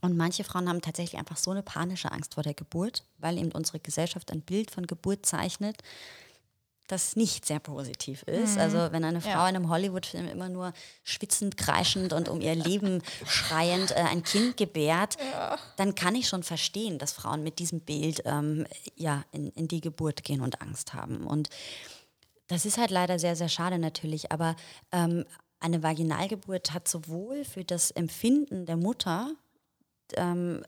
Und manche Frauen haben tatsächlich einfach so eine panische Angst vor der Geburt, weil eben unsere Gesellschaft ein Bild von Geburt zeichnet, das nicht sehr positiv ist. Mhm. Also wenn eine Frau ja. in einem Hollywood-Film immer nur schwitzend, kreischend und um ihr Leben schreiend äh, ein Kind gebärt, ja. dann kann ich schon verstehen, dass Frauen mit diesem Bild ähm, ja, in, in die Geburt gehen und Angst haben. Und das ist halt leider sehr, sehr schade natürlich. Aber ähm, eine Vaginalgeburt hat sowohl für das Empfinden der Mutter ähm,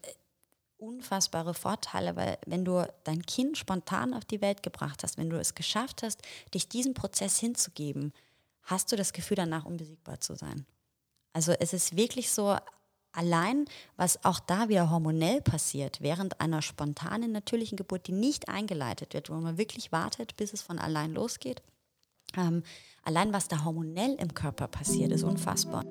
unfassbare Vorteile, weil wenn du dein Kind spontan auf die Welt gebracht hast, wenn du es geschafft hast, dich diesem Prozess hinzugeben, hast du das Gefühl danach unbesiegbar zu sein. Also es ist wirklich so, allein was auch da wieder hormonell passiert, während einer spontanen, natürlichen Geburt, die nicht eingeleitet wird, wo man wirklich wartet, bis es von allein losgeht, ähm, allein was da hormonell im Körper passiert, ist unfassbar.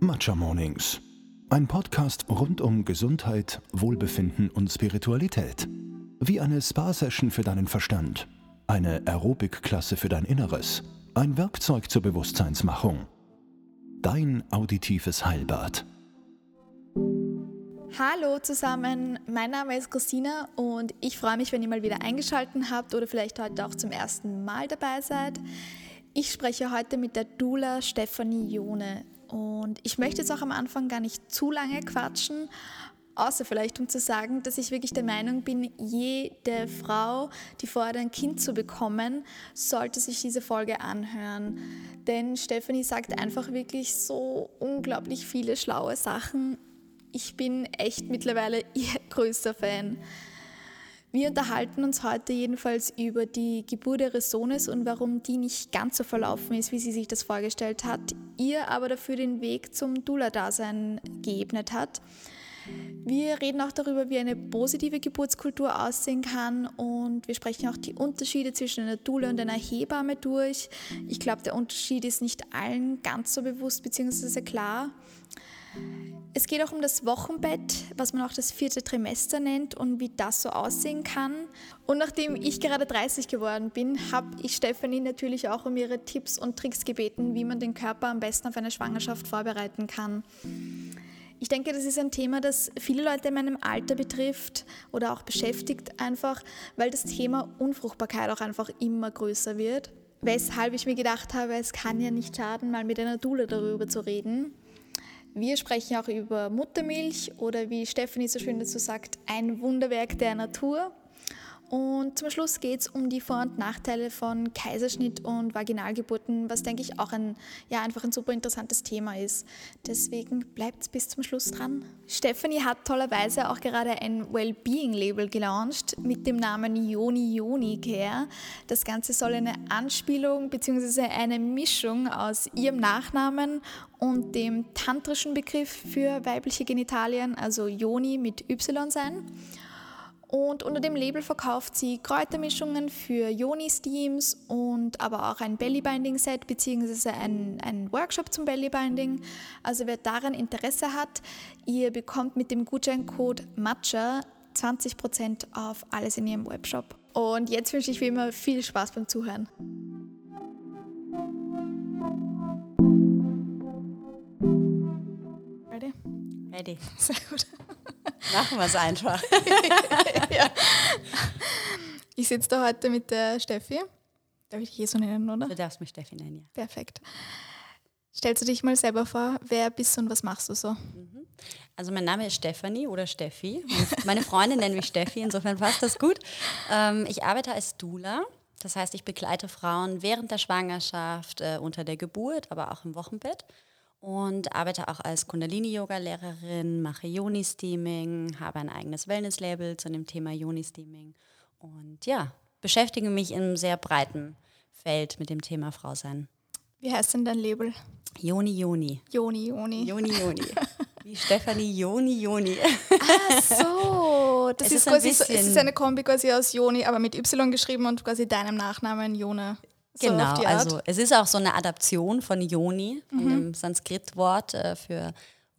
Matcha Mornings ein Podcast rund um Gesundheit, Wohlbefinden und Spiritualität. Wie eine Spa-Session für deinen Verstand, eine Aerobic-Klasse für dein Inneres, ein Werkzeug zur Bewusstseinsmachung. Dein auditives Heilbad. Hallo zusammen, mein Name ist Christina und ich freue mich, wenn ihr mal wieder eingeschaltet habt oder vielleicht heute auch zum ersten Mal dabei seid. Ich spreche heute mit der Dula Stefanie Jone und ich möchte jetzt auch am Anfang gar nicht zu lange quatschen, außer vielleicht um zu sagen, dass ich wirklich der Meinung bin, jede Frau, die vorhat, ein Kind zu bekommen, sollte sich diese Folge anhören. Denn Stephanie sagt einfach wirklich so unglaublich viele schlaue Sachen. Ich bin echt mittlerweile ihr größter Fan. Wir unterhalten uns heute jedenfalls über die Geburt ihres Sohnes und warum die nicht ganz so verlaufen ist, wie sie sich das vorgestellt hat, ihr aber dafür den Weg zum Dula-Dasein geebnet hat. Wir reden auch darüber, wie eine positive Geburtskultur aussehen kann und wir sprechen auch die Unterschiede zwischen einer Dula und einer Hebamme durch. Ich glaube, der Unterschied ist nicht allen ganz so bewusst bzw. klar. Es geht auch um das Wochenbett, was man auch das vierte Trimester nennt und wie das so aussehen kann. Und nachdem ich gerade 30 geworden bin, habe ich Stefanie natürlich auch um ihre Tipps und Tricks gebeten, wie man den Körper am besten auf eine Schwangerschaft vorbereiten kann. Ich denke, das ist ein Thema, das viele Leute in meinem Alter betrifft oder auch beschäftigt einfach, weil das Thema Unfruchtbarkeit auch einfach immer größer wird. Weshalb ich mir gedacht habe, es kann ja nicht schaden, mal mit einer Dula darüber zu reden. Wir sprechen auch über Muttermilch oder wie Stephanie so schön dazu sagt, ein Wunderwerk der Natur. Und zum Schluss geht es um die Vor- und Nachteile von Kaiserschnitt und Vaginalgeburten, was denke ich auch ein, ja, einfach ein super interessantes Thema ist. Deswegen bleibt bis zum Schluss dran. Stephanie hat tollerweise auch gerade ein Wellbeing-Label gelauncht mit dem Namen Yoni Yoni Care. Das Ganze soll eine Anspielung bzw. eine Mischung aus ihrem Nachnamen und dem tantrischen Begriff für weibliche Genitalien, also Yoni mit Y sein. Und unter dem Label verkauft sie Kräutermischungen für Yoni-Steams und aber auch ein Bellybinding-Set bzw. Ein, ein Workshop zum Bellybinding. Also wer daran Interesse hat, ihr bekommt mit dem Gutscheincode MATCHA 20% auf alles in ihrem Webshop. Und jetzt wünsche ich wie immer viel Spaß beim Zuhören. Ready. Sehr gut. Machen wir es einfach. ja. Ich sitze da heute mit der Steffi. Darf ich dich so nennen, oder? Du darfst mich Steffi nennen, ja. Perfekt. Stellst du dich mal selber vor, wer bist du und was machst du so? Mhm. Also mein Name ist Stefanie oder Steffi. Meine Freundin nennt mich Steffi, insofern passt das gut. Ähm, ich arbeite als Dula. Das heißt, ich begleite Frauen während der Schwangerschaft, äh, unter der Geburt, aber auch im Wochenbett und arbeite auch als Kundalini-Yoga-Lehrerin, mache Yoni-Steaming, habe ein eigenes Wellness-Label zu dem Thema Yoni-Steaming und ja, beschäftige mich im sehr breiten Feld mit dem Thema Frau sein. Wie heißt denn dein Label? Joni Joni. Joni Joni. Joni Joni. Wie Stefanie Joni Joni. Ach so, das es ist, ist quasi so, es ist eine Kombi quasi aus Joni, aber mit Y geschrieben und quasi deinem Nachnamen Jone. So genau, also es ist auch so eine Adaption von Yoni, mhm. einem Sanskrit-Wort äh, für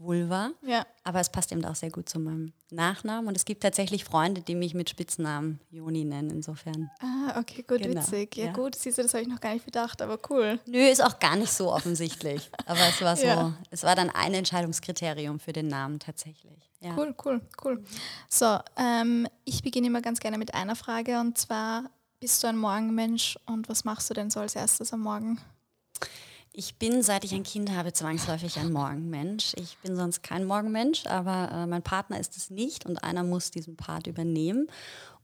Vulva. Ja. Aber es passt eben auch sehr gut zu meinem Nachnamen. Und es gibt tatsächlich Freunde, die mich mit Spitznamen Joni nennen, insofern. Ah, okay, gut, genau. witzig. Ja, ja, gut, siehst du, das habe ich noch gar nicht bedacht, aber cool. Nö, ist auch gar nicht so offensichtlich. aber es war so, ja. es war dann ein Entscheidungskriterium für den Namen tatsächlich. Ja. Cool, cool, cool. So, ähm, ich beginne immer ganz gerne mit einer Frage und zwar, bist du ein Morgenmensch und was machst du denn so als erstes am Morgen? Ich bin, seit ich ein Kind habe, zwangsläufig ein Morgenmensch. Ich bin sonst kein Morgenmensch, aber äh, mein Partner ist es nicht und einer muss diesen Part übernehmen.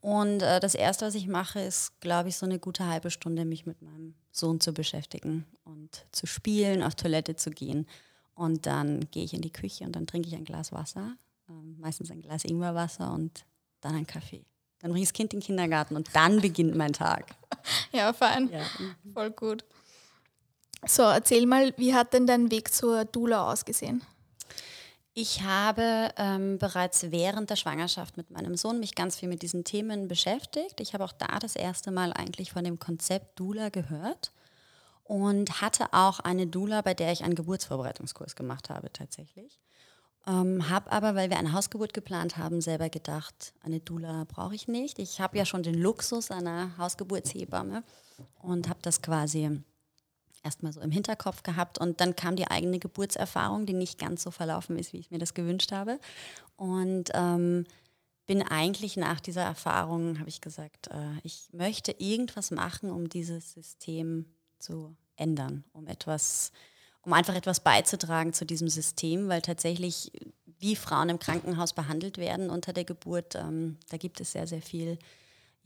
Und äh, das Erste, was ich mache, ist, glaube ich, so eine gute halbe Stunde mich mit meinem Sohn zu beschäftigen und zu spielen, auf Toilette zu gehen. Und dann gehe ich in die Küche und dann trinke ich ein Glas Wasser, äh, meistens ein Glas Ingwerwasser und dann einen Kaffee. Dann bringe ich das Kind in den Kindergarten und dann beginnt mein Tag. Ja, fein. Ja. Voll gut. So, erzähl mal, wie hat denn dein Weg zur Dula ausgesehen? Ich habe ähm, bereits während der Schwangerschaft mit meinem Sohn mich ganz viel mit diesen Themen beschäftigt. Ich habe auch da das erste Mal eigentlich von dem Konzept Dula gehört und hatte auch eine Dula, bei der ich einen Geburtsvorbereitungskurs gemacht habe tatsächlich. Ähm, habe aber, weil wir eine Hausgeburt geplant haben, selber gedacht, eine Dula brauche ich nicht. Ich habe ja schon den Luxus einer Hausgeburtshebamme und habe das quasi erstmal so im Hinterkopf gehabt und dann kam die eigene Geburtserfahrung, die nicht ganz so verlaufen ist, wie ich mir das gewünscht habe. Und ähm, bin eigentlich nach dieser Erfahrung, habe ich gesagt, äh, ich möchte irgendwas machen, um dieses System zu ändern, um etwas, um einfach etwas beizutragen zu diesem System, weil tatsächlich, wie Frauen im Krankenhaus behandelt werden unter der Geburt, ähm, da gibt es sehr, sehr viel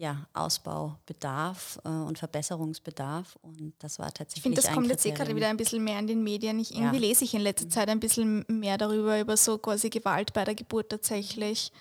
ja, Ausbaubedarf äh, und Verbesserungsbedarf. Und das war tatsächlich. Ich finde, das kommt jetzt eh gerade wieder ein bisschen mehr in den Medien. Ich, irgendwie ja. lese ich in letzter Zeit ein bisschen mehr darüber, über so quasi Gewalt bei der Geburt tatsächlich.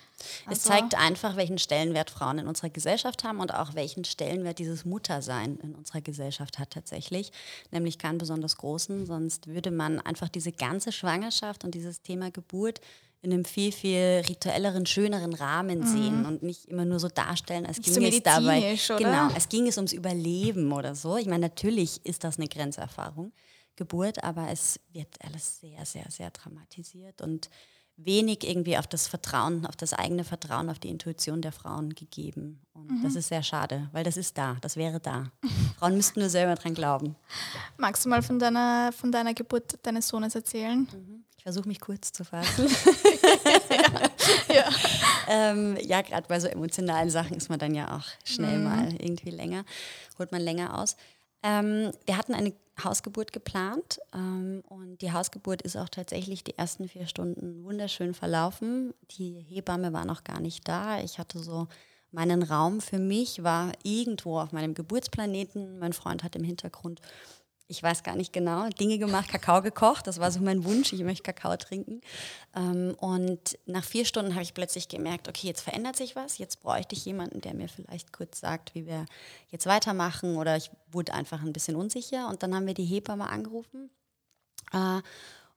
Also es zeigt einfach, welchen Stellenwert Frauen in unserer Gesellschaft haben und auch welchen Stellenwert dieses Muttersein in unserer Gesellschaft hat tatsächlich. Nämlich keinen besonders großen, sonst würde man einfach diese ganze Schwangerschaft und dieses Thema Geburt in einem viel, viel rituelleren, schöneren Rahmen mhm. sehen und nicht immer nur so darstellen, als ging so es dabei. Oder? Genau, es ging es ums Überleben oder so. Ich meine, natürlich ist das eine Grenzerfahrung, Geburt, aber es wird alles sehr, sehr, sehr dramatisiert und wenig irgendwie auf das Vertrauen, auf das eigene Vertrauen, auf die Intuition der Frauen gegeben. Und mhm. das ist sehr schade, weil das ist da, das wäre da. Frauen müssten nur selber dran glauben. Magst du mal von deiner, von deiner Geburt deines Sohnes erzählen? Mhm. Ich versuche mich kurz zu fassen. ja, ja. ähm, ja gerade bei so emotionalen Sachen ist man dann ja auch schnell mhm. mal irgendwie länger, holt man länger aus. Ähm, wir hatten eine Hausgeburt geplant ähm, und die Hausgeburt ist auch tatsächlich die ersten vier Stunden wunderschön verlaufen. Die Hebamme war noch gar nicht da. Ich hatte so meinen Raum für mich, war irgendwo auf meinem Geburtsplaneten. Mein Freund hat im Hintergrund ich weiß gar nicht genau, Dinge gemacht, Kakao gekocht. Das war so mein Wunsch, ich möchte Kakao trinken. Ähm, und nach vier Stunden habe ich plötzlich gemerkt, okay, jetzt verändert sich was. Jetzt bräuchte ich jemanden, der mir vielleicht kurz sagt, wie wir jetzt weitermachen. Oder ich wurde einfach ein bisschen unsicher. Und dann haben wir die Hebamme angerufen. Äh,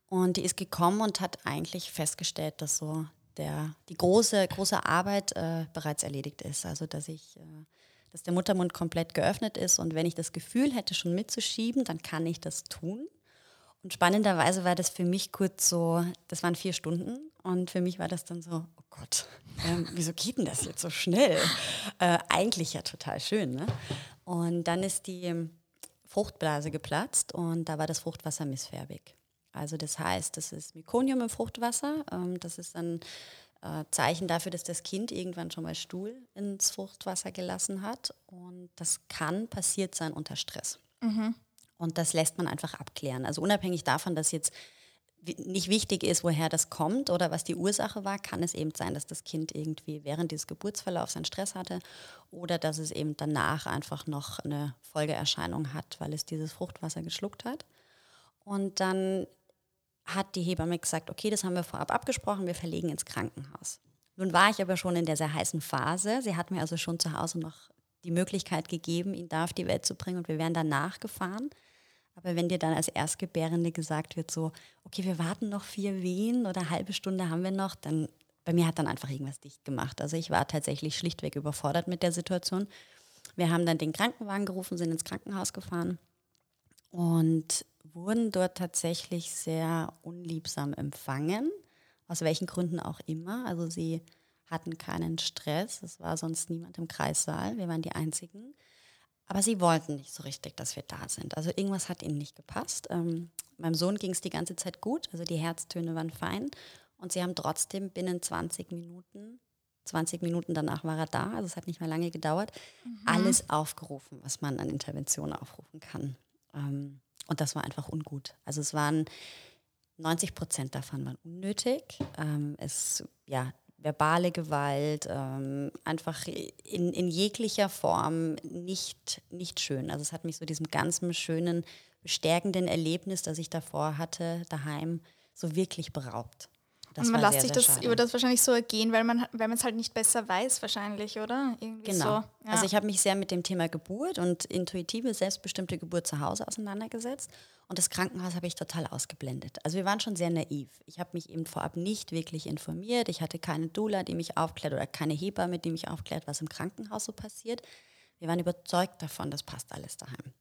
und die ist gekommen und hat eigentlich festgestellt, dass so der, die große, große Arbeit äh, bereits erledigt ist. Also dass ich äh, dass der Muttermund komplett geöffnet ist und wenn ich das Gefühl hätte, schon mitzuschieben, dann kann ich das tun. Und spannenderweise war das für mich kurz so, das waren vier Stunden und für mich war das dann so, oh Gott, ähm, wieso geht denn das jetzt so schnell? Äh, eigentlich ja total schön. Ne? Und dann ist die Fruchtblase geplatzt und da war das Fruchtwasser missfärbig. Also das heißt, das ist Mykonium im Fruchtwasser. Ähm, das ist dann äh, Zeichen dafür, dass das Kind irgendwann schon mal Stuhl ins Fruchtwasser gelassen hat. Und das kann passiert sein unter Stress. Mhm. Und das lässt man einfach abklären. Also unabhängig davon, dass jetzt nicht wichtig ist, woher das kommt oder was die Ursache war, kann es eben sein, dass das Kind irgendwie während dieses Geburtsverlaufs einen Stress hatte oder dass es eben danach einfach noch eine Folgeerscheinung hat, weil es dieses Fruchtwasser geschluckt hat. Und dann hat die Hebamme gesagt, okay, das haben wir vorab abgesprochen, wir verlegen ins Krankenhaus. Nun war ich aber schon in der sehr heißen Phase. Sie hat mir also schon zu Hause noch die Möglichkeit gegeben, ihn da auf die Welt zu bringen und wir wären danach gefahren. Aber wenn dir dann als Erstgebärende gesagt wird, so, okay, wir warten noch vier Wehen oder eine halbe Stunde haben wir noch, dann bei mir hat dann einfach irgendwas dicht gemacht. Also ich war tatsächlich schlichtweg überfordert mit der Situation. Wir haben dann den Krankenwagen gerufen, sind ins Krankenhaus gefahren und wurden dort tatsächlich sehr unliebsam empfangen. aus welchen Gründen auch immer. Also sie hatten keinen Stress, es war sonst niemand im Kreissaal, wir waren die Einzigen. Aber sie wollten nicht so richtig, dass wir da sind. Also irgendwas hat ihnen nicht gepasst. Ähm, meinem Sohn ging es die ganze Zeit gut, also die Herztöne waren fein. Und sie haben trotzdem binnen 20 Minuten, 20 Minuten danach war er da, also es hat nicht mehr lange gedauert, mhm. alles aufgerufen, was man an Interventionen aufrufen kann. Ähm, und das war einfach ungut. Also es waren 90 Prozent davon waren unnötig. Ähm, es, ja, verbale Gewalt, ähm, einfach in, in jeglicher Form nicht, nicht schön. Also es hat mich so diesem ganzen schönen, bestärkenden Erlebnis, das ich davor hatte, daheim, so wirklich beraubt. Das und man lässt sich das schade. über das wahrscheinlich so ergehen, weil man weil es halt nicht besser weiß wahrscheinlich, oder? Irgendwie genau. So. Ja. Also ich habe mich sehr mit dem Thema Geburt und intuitive, selbstbestimmte Geburt zu Hause auseinandergesetzt und das Krankenhaus habe ich total ausgeblendet. Also wir waren schon sehr naiv. Ich habe mich eben vorab nicht wirklich informiert. Ich hatte keine Doula, die mich aufklärt oder keine Hebamme, die mich aufklärt, was im Krankenhaus so passiert. Wir waren überzeugt davon, das passt alles daheim.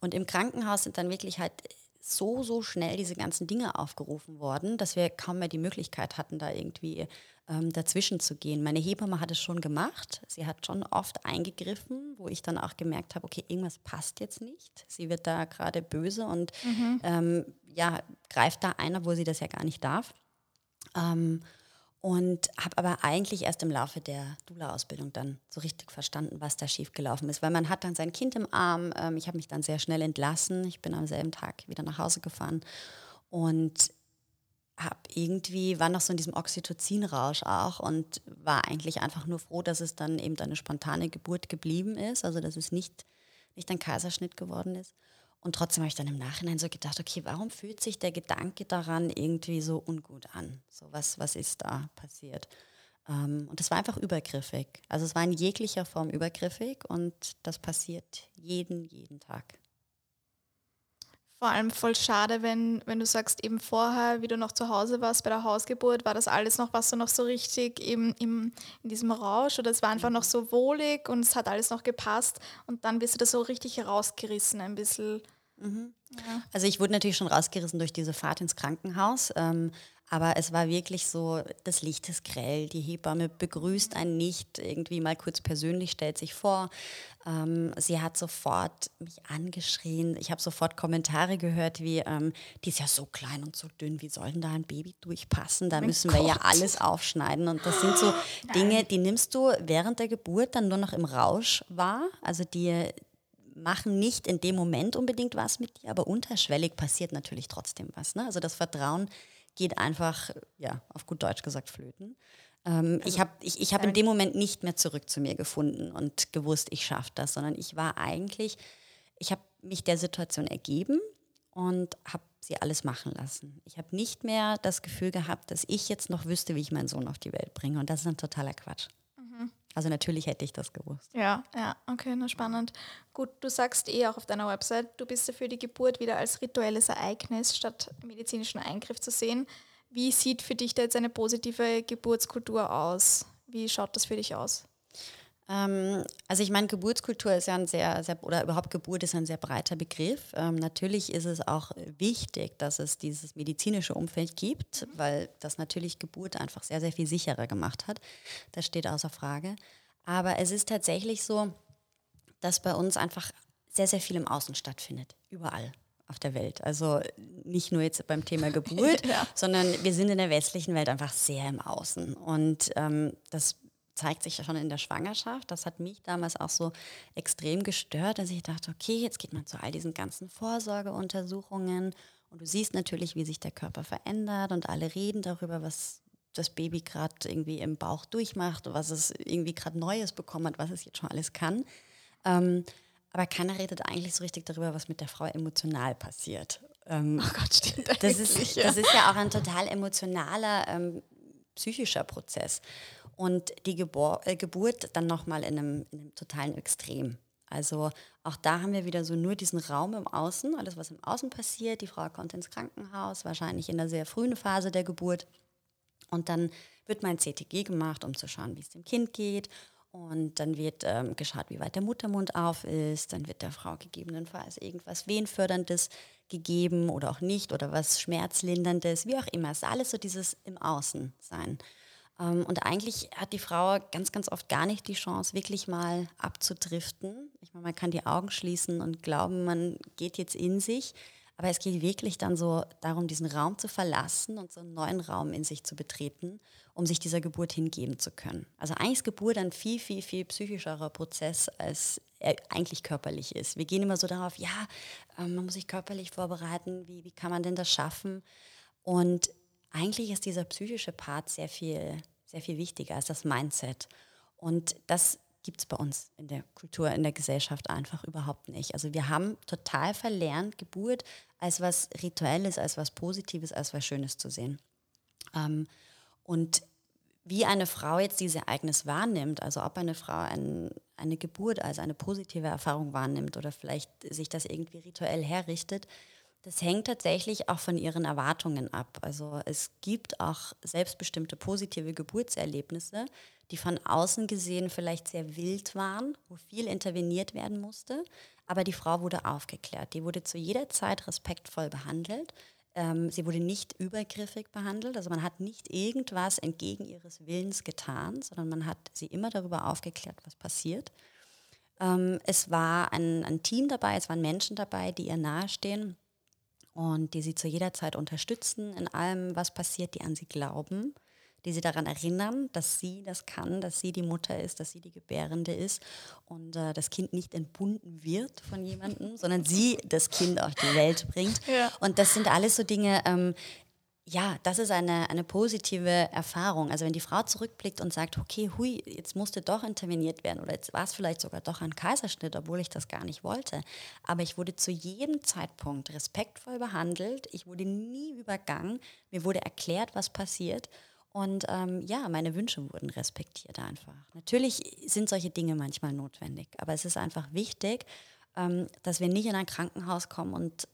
Und im Krankenhaus sind dann wirklich halt so, so schnell diese ganzen Dinge aufgerufen worden, dass wir kaum mehr die Möglichkeit hatten, da irgendwie ähm, dazwischen zu gehen. Meine Hebamme hat es schon gemacht. Sie hat schon oft eingegriffen, wo ich dann auch gemerkt habe, okay, irgendwas passt jetzt nicht. Sie wird da gerade böse und mhm. ähm, ja, greift da ein, obwohl sie das ja gar nicht darf. Ähm, und habe aber eigentlich erst im Laufe der Dula-Ausbildung dann so richtig verstanden, was da schiefgelaufen ist. Weil man hat dann sein Kind im Arm. Ähm, ich habe mich dann sehr schnell entlassen. Ich bin am selben Tag wieder nach Hause gefahren und habe irgendwie, war noch so in diesem Oxytocin-Rausch auch und war eigentlich einfach nur froh, dass es dann eben eine spontane Geburt geblieben ist, also dass es nicht, nicht ein Kaiserschnitt geworden ist. Und trotzdem habe ich dann im Nachhinein so gedacht, okay, warum fühlt sich der Gedanke daran irgendwie so ungut an? So, was, was ist da passiert? Ähm, und das war einfach übergriffig. Also es war in jeglicher Form übergriffig und das passiert jeden, jeden Tag. Vor allem voll schade, wenn, wenn du sagst, eben vorher, wie du noch zu Hause warst bei der Hausgeburt, war das alles noch, was du noch so richtig eben im, in diesem Rausch oder es war einfach noch so wohlig und es hat alles noch gepasst und dann bist du da so richtig herausgerissen, ein bisschen. Mhm. Ja. Also ich wurde natürlich schon rausgerissen durch diese Fahrt ins Krankenhaus. Ähm, aber es war wirklich so, das Licht ist grell, die Hebamme begrüßt einen nicht, irgendwie mal kurz persönlich, stellt sich vor. Ähm, sie hat sofort mich angeschrien. Ich habe sofort Kommentare gehört wie, ähm, die ist ja so klein und so dünn, wie soll denn da ein Baby durchpassen? Da mein müssen Gott. wir ja alles aufschneiden. Und das sind so Nein. Dinge, die nimmst du während der Geburt dann nur noch im Rausch wahr. Also die machen nicht in dem Moment unbedingt was mit dir, aber unterschwellig passiert natürlich trotzdem was. Ne? Also das Vertrauen geht einfach, ja, auf gut Deutsch gesagt, flöten. Ähm, also, ich habe ich, ich hab in dem Moment nicht mehr zurück zu mir gefunden und gewusst, ich schaffe das, sondern ich war eigentlich, ich habe mich der Situation ergeben und habe sie alles machen lassen. Ich habe nicht mehr das Gefühl gehabt, dass ich jetzt noch wüsste, wie ich meinen Sohn auf die Welt bringe. Und das ist ein totaler Quatsch. Also natürlich hätte ich das gewusst. Ja, ja, okay, na spannend. Gut, du sagst eh auch auf deiner Website, du bist ja für die Geburt wieder als rituelles Ereignis statt medizinischen Eingriff zu sehen. Wie sieht für dich da jetzt eine positive Geburtskultur aus? Wie schaut das für dich aus? Ähm, also ich meine, Geburtskultur ist ja ein sehr, sehr, oder überhaupt Geburt ist ein sehr breiter Begriff. Ähm, natürlich ist es auch wichtig, dass es dieses medizinische Umfeld gibt, weil das natürlich Geburt einfach sehr, sehr viel sicherer gemacht hat. Das steht außer Frage. Aber es ist tatsächlich so, dass bei uns einfach sehr, sehr viel im Außen stattfindet. Überall auf der Welt. Also nicht nur jetzt beim Thema Geburt, ja. sondern wir sind in der westlichen Welt einfach sehr im Außen. Und ähm, das zeigt sich ja schon in der Schwangerschaft. Das hat mich damals auch so extrem gestört, dass ich dachte, okay, jetzt geht man zu all diesen ganzen Vorsorgeuntersuchungen und du siehst natürlich, wie sich der Körper verändert und alle reden darüber, was das Baby gerade irgendwie im Bauch durchmacht, was es irgendwie gerade Neues bekommen hat, was es jetzt schon alles kann. Ähm, aber keiner redet eigentlich so richtig darüber, was mit der Frau emotional passiert. Ähm, oh Gott, stimmt das ist, ja. das ist ja auch ein total emotionaler, ähm, psychischer Prozess und die Gebur äh, Geburt dann nochmal in einem, in einem totalen Extrem. Also auch da haben wir wieder so nur diesen Raum im Außen, alles was im Außen passiert. Die Frau kommt ins Krankenhaus, wahrscheinlich in der sehr frühen Phase der Geburt. Und dann wird mein CTG gemacht, um zu schauen, wie es dem Kind geht. Und dann wird ähm, geschaut, wie weit der Muttermund auf ist. Dann wird der Frau gegebenenfalls irgendwas Wehenförderndes gegeben oder auch nicht oder was Schmerzlinderndes, wie auch immer. Es ist alles so dieses im Außen sein. Ähm, und eigentlich hat die Frau ganz, ganz oft gar nicht die Chance, wirklich mal abzudriften. Ich meine, man kann die Augen schließen und glauben, man geht jetzt in sich. Aber es geht wirklich dann so darum, diesen Raum zu verlassen und so einen neuen Raum in sich zu betreten, um sich dieser Geburt hingeben zu können. Also eigentlich ist Geburt ein viel, viel, viel psychischerer Prozess, als er eigentlich körperlich ist. Wir gehen immer so darauf, ja, ähm, man muss sich körperlich vorbereiten, wie, wie kann man denn das schaffen? Und eigentlich ist dieser psychische Part sehr viel, sehr viel wichtiger als das Mindset. Und das gibt es bei uns in der Kultur, in der Gesellschaft einfach überhaupt nicht. Also wir haben total verlernt, Geburt als was Rituelles, als was Positives, als was Schönes zu sehen. Ähm, und wie eine Frau jetzt dieses Ereignis wahrnimmt, also ob eine Frau ein, eine Geburt als eine positive Erfahrung wahrnimmt oder vielleicht sich das irgendwie rituell herrichtet, das hängt tatsächlich auch von ihren Erwartungen ab. Also es gibt auch selbstbestimmte positive Geburtserlebnisse, die von außen gesehen vielleicht sehr wild waren, wo viel interveniert werden musste, aber die Frau wurde aufgeklärt. Die wurde zu jeder Zeit respektvoll behandelt. Ähm, sie wurde nicht übergriffig behandelt, also man hat nicht irgendwas entgegen ihres Willens getan, sondern man hat sie immer darüber aufgeklärt, was passiert. Ähm, es war ein, ein Team dabei, es waren Menschen dabei, die ihr nahestehen und die sie zu jeder Zeit unterstützen in allem, was passiert, die an sie glauben, die sie daran erinnern, dass sie das kann, dass sie die Mutter ist, dass sie die Gebärende ist und äh, das Kind nicht entbunden wird von jemandem, sondern sie das Kind auf die Welt bringt. Ja. Und das sind alles so Dinge, ähm, ja, das ist eine, eine positive Erfahrung. Also wenn die Frau zurückblickt und sagt, okay, hui, jetzt musste doch interveniert werden oder jetzt war es vielleicht sogar doch ein Kaiserschnitt, obwohl ich das gar nicht wollte. Aber ich wurde zu jedem Zeitpunkt respektvoll behandelt, ich wurde nie übergangen, mir wurde erklärt, was passiert. Und ähm, ja, meine Wünsche wurden respektiert einfach. Natürlich sind solche Dinge manchmal notwendig, aber es ist einfach wichtig, ähm, dass wir nicht in ein Krankenhaus kommen und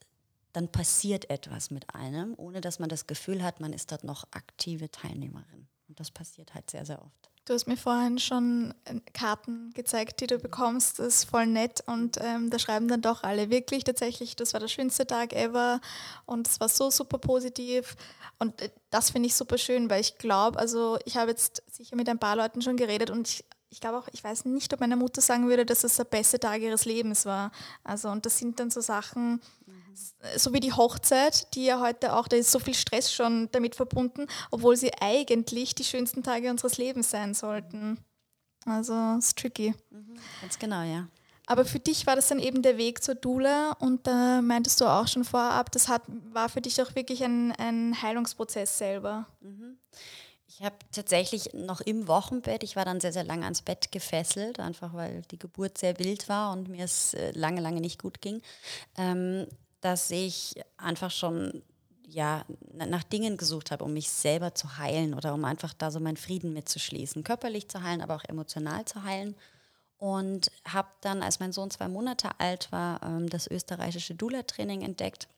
dann passiert etwas mit einem, ohne dass man das Gefühl hat, man ist dort noch aktive Teilnehmerin. Und das passiert halt sehr, sehr oft. Du hast mir vorhin schon äh, Karten gezeigt, die du bekommst. Das ist voll nett und ähm, da schreiben dann doch alle wirklich tatsächlich, das war der schönste Tag ever und es war so super positiv. Und äh, das finde ich super schön, weil ich glaube, also ich habe jetzt sicher mit ein paar Leuten schon geredet und ich ich glaube auch, ich weiß nicht, ob meine Mutter sagen würde, dass es der beste Tag ihres Lebens war. Also, und das sind dann so Sachen, so wie die Hochzeit, die ja heute auch, da ist so viel Stress schon damit verbunden, obwohl sie eigentlich die schönsten Tage unseres Lebens sein sollten. Also es ist tricky. Mhm, ganz genau, ja. Aber für dich war das dann eben der Weg zur Dula und da meintest du auch schon vorab, das hat, war für dich auch wirklich ein, ein Heilungsprozess selber. Mhm. Ich habe tatsächlich noch im Wochenbett, ich war dann sehr, sehr lange ans Bett gefesselt, einfach weil die Geburt sehr wild war und mir es äh, lange, lange nicht gut ging. Ähm, dass ich einfach schon ja, nach Dingen gesucht habe, um mich selber zu heilen oder um einfach da so meinen Frieden mitzuschließen. Körperlich zu heilen, aber auch emotional zu heilen. Und habe dann, als mein Sohn zwei Monate alt war, ähm, das österreichische Dula-Training entdeckt.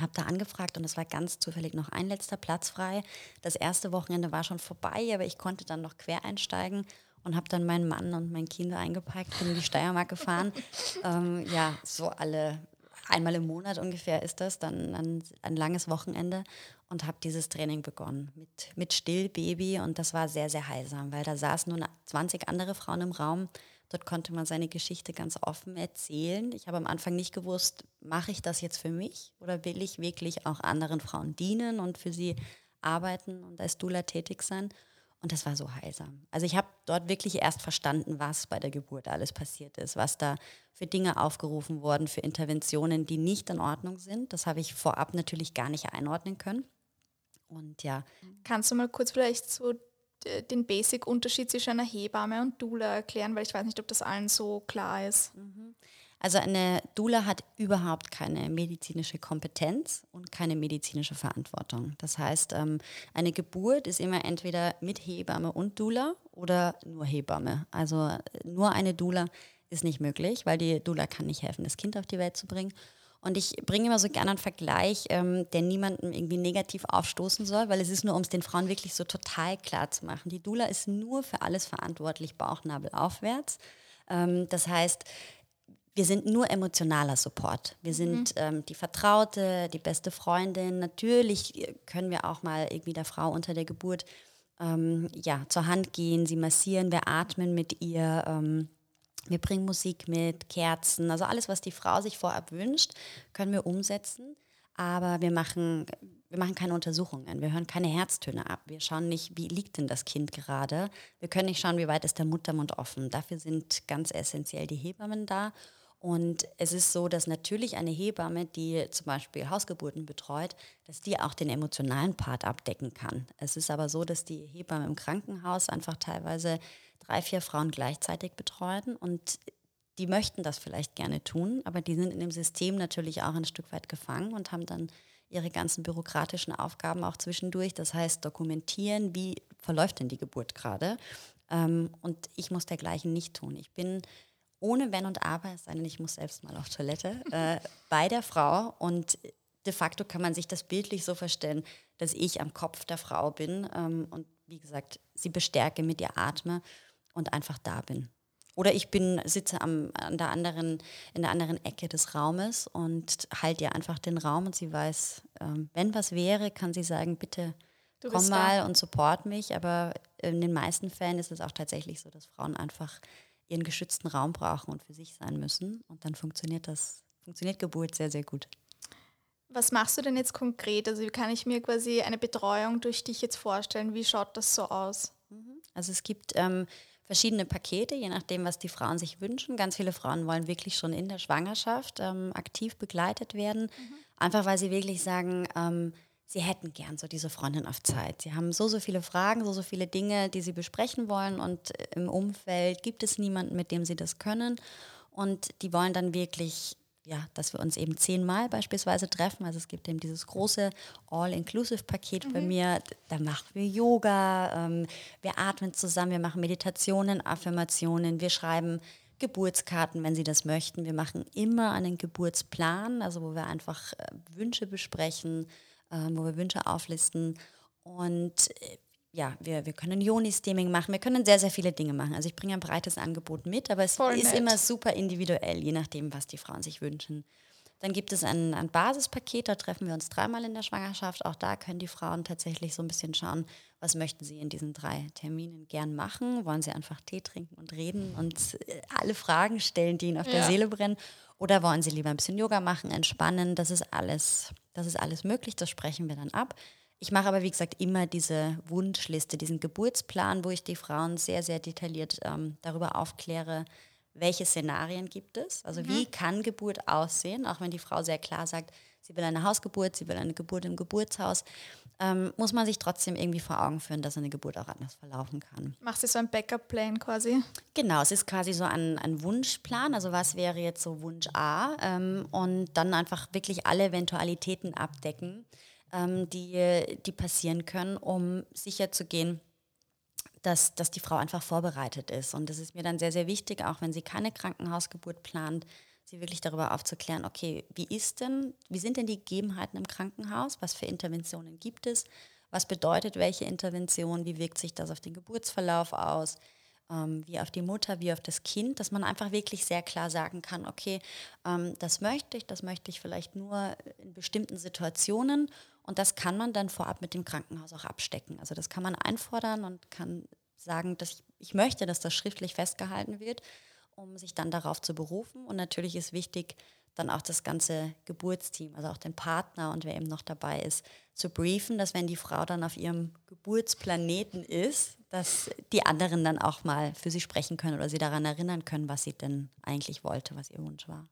Habe da angefragt und es war ganz zufällig noch ein letzter Platz frei. Das erste Wochenende war schon vorbei, aber ich konnte dann noch quer einsteigen und habe dann meinen Mann und mein Kind eingepackt, bin in die Steiermark gefahren. ähm, ja, so alle einmal im Monat ungefähr ist das, dann ein, ein langes Wochenende und habe dieses Training begonnen mit, mit Stillbaby und das war sehr, sehr heilsam, weil da saßen nur 20 andere Frauen im Raum. Dort konnte man seine Geschichte ganz offen erzählen. Ich habe am Anfang nicht gewusst, mache ich das jetzt für mich oder will ich wirklich auch anderen Frauen dienen und für sie arbeiten und als Dula tätig sein. Und das war so heilsam. Also ich habe dort wirklich erst verstanden, was bei der Geburt alles passiert ist, was da für Dinge aufgerufen wurden, für Interventionen, die nicht in Ordnung sind. Das habe ich vorab natürlich gar nicht einordnen können. Und ja. Kannst du mal kurz vielleicht so den Basic-Unterschied zwischen einer Hebamme und Dula erklären, weil ich weiß nicht, ob das allen so klar ist. Mhm. Also eine Dula hat überhaupt keine medizinische Kompetenz und keine medizinische Verantwortung. Das heißt, ähm, eine Geburt ist immer entweder mit Hebamme und Dula oder nur Hebamme. Also äh, nur eine Dula ist nicht möglich, weil die Dula kann nicht helfen, das Kind auf die Welt zu bringen. Und ich bringe immer so gerne einen Vergleich, ähm, der niemandem irgendwie negativ aufstoßen soll, weil es ist nur, um es den Frauen wirklich so total klar zu machen. Die Dula ist nur für alles verantwortlich, Bauchnabel aufwärts. Ähm, das heißt, wir sind nur emotionaler Support. Wir sind mhm. ähm, die Vertraute, die beste Freundin. Natürlich können wir auch mal irgendwie der Frau unter der Geburt ähm, ja, zur Hand gehen, sie massieren, wir atmen mit ihr. Ähm, wir bringen Musik mit, Kerzen, also alles, was die Frau sich vorab wünscht, können wir umsetzen. Aber wir machen, wir machen keine Untersuchungen, wir hören keine Herztöne ab. Wir schauen nicht, wie liegt denn das Kind gerade. Wir können nicht schauen, wie weit ist der Muttermund offen. Dafür sind ganz essentiell die Hebammen da. Und es ist so, dass natürlich eine Hebamme, die zum Beispiel Hausgeburten betreut, dass die auch den emotionalen Part abdecken kann. Es ist aber so, dass die Hebamme im Krankenhaus einfach teilweise drei, vier Frauen gleichzeitig betreuen und die möchten das vielleicht gerne tun, aber die sind in dem System natürlich auch ein Stück weit gefangen und haben dann ihre ganzen bürokratischen Aufgaben auch zwischendurch. Das heißt, dokumentieren, wie verläuft denn die Geburt gerade. Ähm, und ich muss dergleichen nicht tun. Ich bin ohne Wenn und Aber, es sei denn, ich muss selbst mal auf Toilette, äh, bei der Frau und de facto kann man sich das bildlich so vorstellen, dass ich am Kopf der Frau bin ähm, und wie gesagt, sie bestärke mit ihr atme und einfach da bin. Oder ich bin, sitze am, an der anderen, in der anderen Ecke des Raumes und halte ihr einfach den Raum und sie weiß, ähm, wenn was wäre, kann sie sagen, bitte komm mal da. und support mich. Aber in den meisten Fällen ist es auch tatsächlich so, dass Frauen einfach ihren geschützten Raum brauchen und für sich sein müssen. Und dann funktioniert das, funktioniert Geburt sehr, sehr gut. Was machst du denn jetzt konkret? Also wie kann ich mir quasi eine Betreuung durch dich jetzt vorstellen? Wie schaut das so aus? Mhm. Also es gibt ähm, verschiedene Pakete, je nachdem, was die Frauen sich wünschen. Ganz viele Frauen wollen wirklich schon in der Schwangerschaft ähm, aktiv begleitet werden, mhm. einfach weil sie wirklich sagen, ähm, sie hätten gern so diese Freundin auf Zeit. Sie haben so, so viele Fragen, so, so viele Dinge, die sie besprechen wollen und im Umfeld gibt es niemanden, mit dem sie das können. Und die wollen dann wirklich, ja, dass wir uns eben zehnmal beispielsweise treffen. Also es gibt eben dieses große All-Inclusive-Paket mhm. bei mir. Da machen wir Yoga, ähm, wir atmen zusammen, wir machen Meditationen, Affirmationen, wir schreiben Geburtskarten, wenn Sie das möchten. Wir machen immer einen Geburtsplan, also wo wir einfach äh, Wünsche besprechen, ähm, wo wir Wünsche auflisten. Und äh, ja, wir, wir können Joni-Steaming machen, wir können sehr, sehr viele Dinge machen. Also ich bringe ein breites Angebot mit, aber es Voll ist nett. immer super individuell, je nachdem, was die Frauen sich wünschen. Dann gibt es ein, ein Basispaket, da treffen wir uns dreimal in der Schwangerschaft. Auch da können die Frauen tatsächlich so ein bisschen schauen, was möchten sie in diesen drei Terminen gern machen. Wollen sie einfach Tee trinken und reden und äh, alle Fragen stellen, die ihnen auf ja. der Seele brennen? Oder wollen sie lieber ein bisschen Yoga machen, entspannen? Das ist alles, das ist alles möglich, das sprechen wir dann ab. Ich mache aber, wie gesagt, immer diese Wunschliste, diesen Geburtsplan, wo ich die Frauen sehr, sehr detailliert ähm, darüber aufkläre, welche Szenarien gibt es. Also mhm. wie kann Geburt aussehen, auch wenn die Frau sehr klar sagt, sie will eine Hausgeburt, sie will eine Geburt im Geburtshaus ähm, muss man sich trotzdem irgendwie vor Augen führen, dass eine Geburt auch anders verlaufen kann. Machst du so einen Backup-Plan quasi? Genau, es ist quasi so ein, ein Wunschplan. Also was wäre jetzt so Wunsch A? Ähm, und dann einfach wirklich alle Eventualitäten abdecken, ähm, die, die passieren können, um sicherzugehen, dass, dass die Frau einfach vorbereitet ist. Und das ist mir dann sehr, sehr wichtig, auch wenn sie keine Krankenhausgeburt plant, sie wirklich darüber aufzuklären, okay, wie ist denn, wie sind denn die Gegebenheiten im Krankenhaus? Was für Interventionen gibt es? Was bedeutet welche Intervention? Wie wirkt sich das auf den Geburtsverlauf aus? Ähm, wie auf die Mutter, wie auf das Kind, dass man einfach wirklich sehr klar sagen kann, okay, ähm, das möchte ich, das möchte ich vielleicht nur in bestimmten Situationen und das kann man dann vorab mit dem Krankenhaus auch abstecken. Also das kann man einfordern und kann sagen, dass ich, ich möchte, dass das schriftlich festgehalten wird um sich dann darauf zu berufen. Und natürlich ist wichtig, dann auch das ganze Geburtsteam, also auch den Partner und wer eben noch dabei ist, zu briefen, dass wenn die Frau dann auf ihrem Geburtsplaneten ist, dass die anderen dann auch mal für sie sprechen können oder sie daran erinnern können, was sie denn eigentlich wollte, was ihr Wunsch war.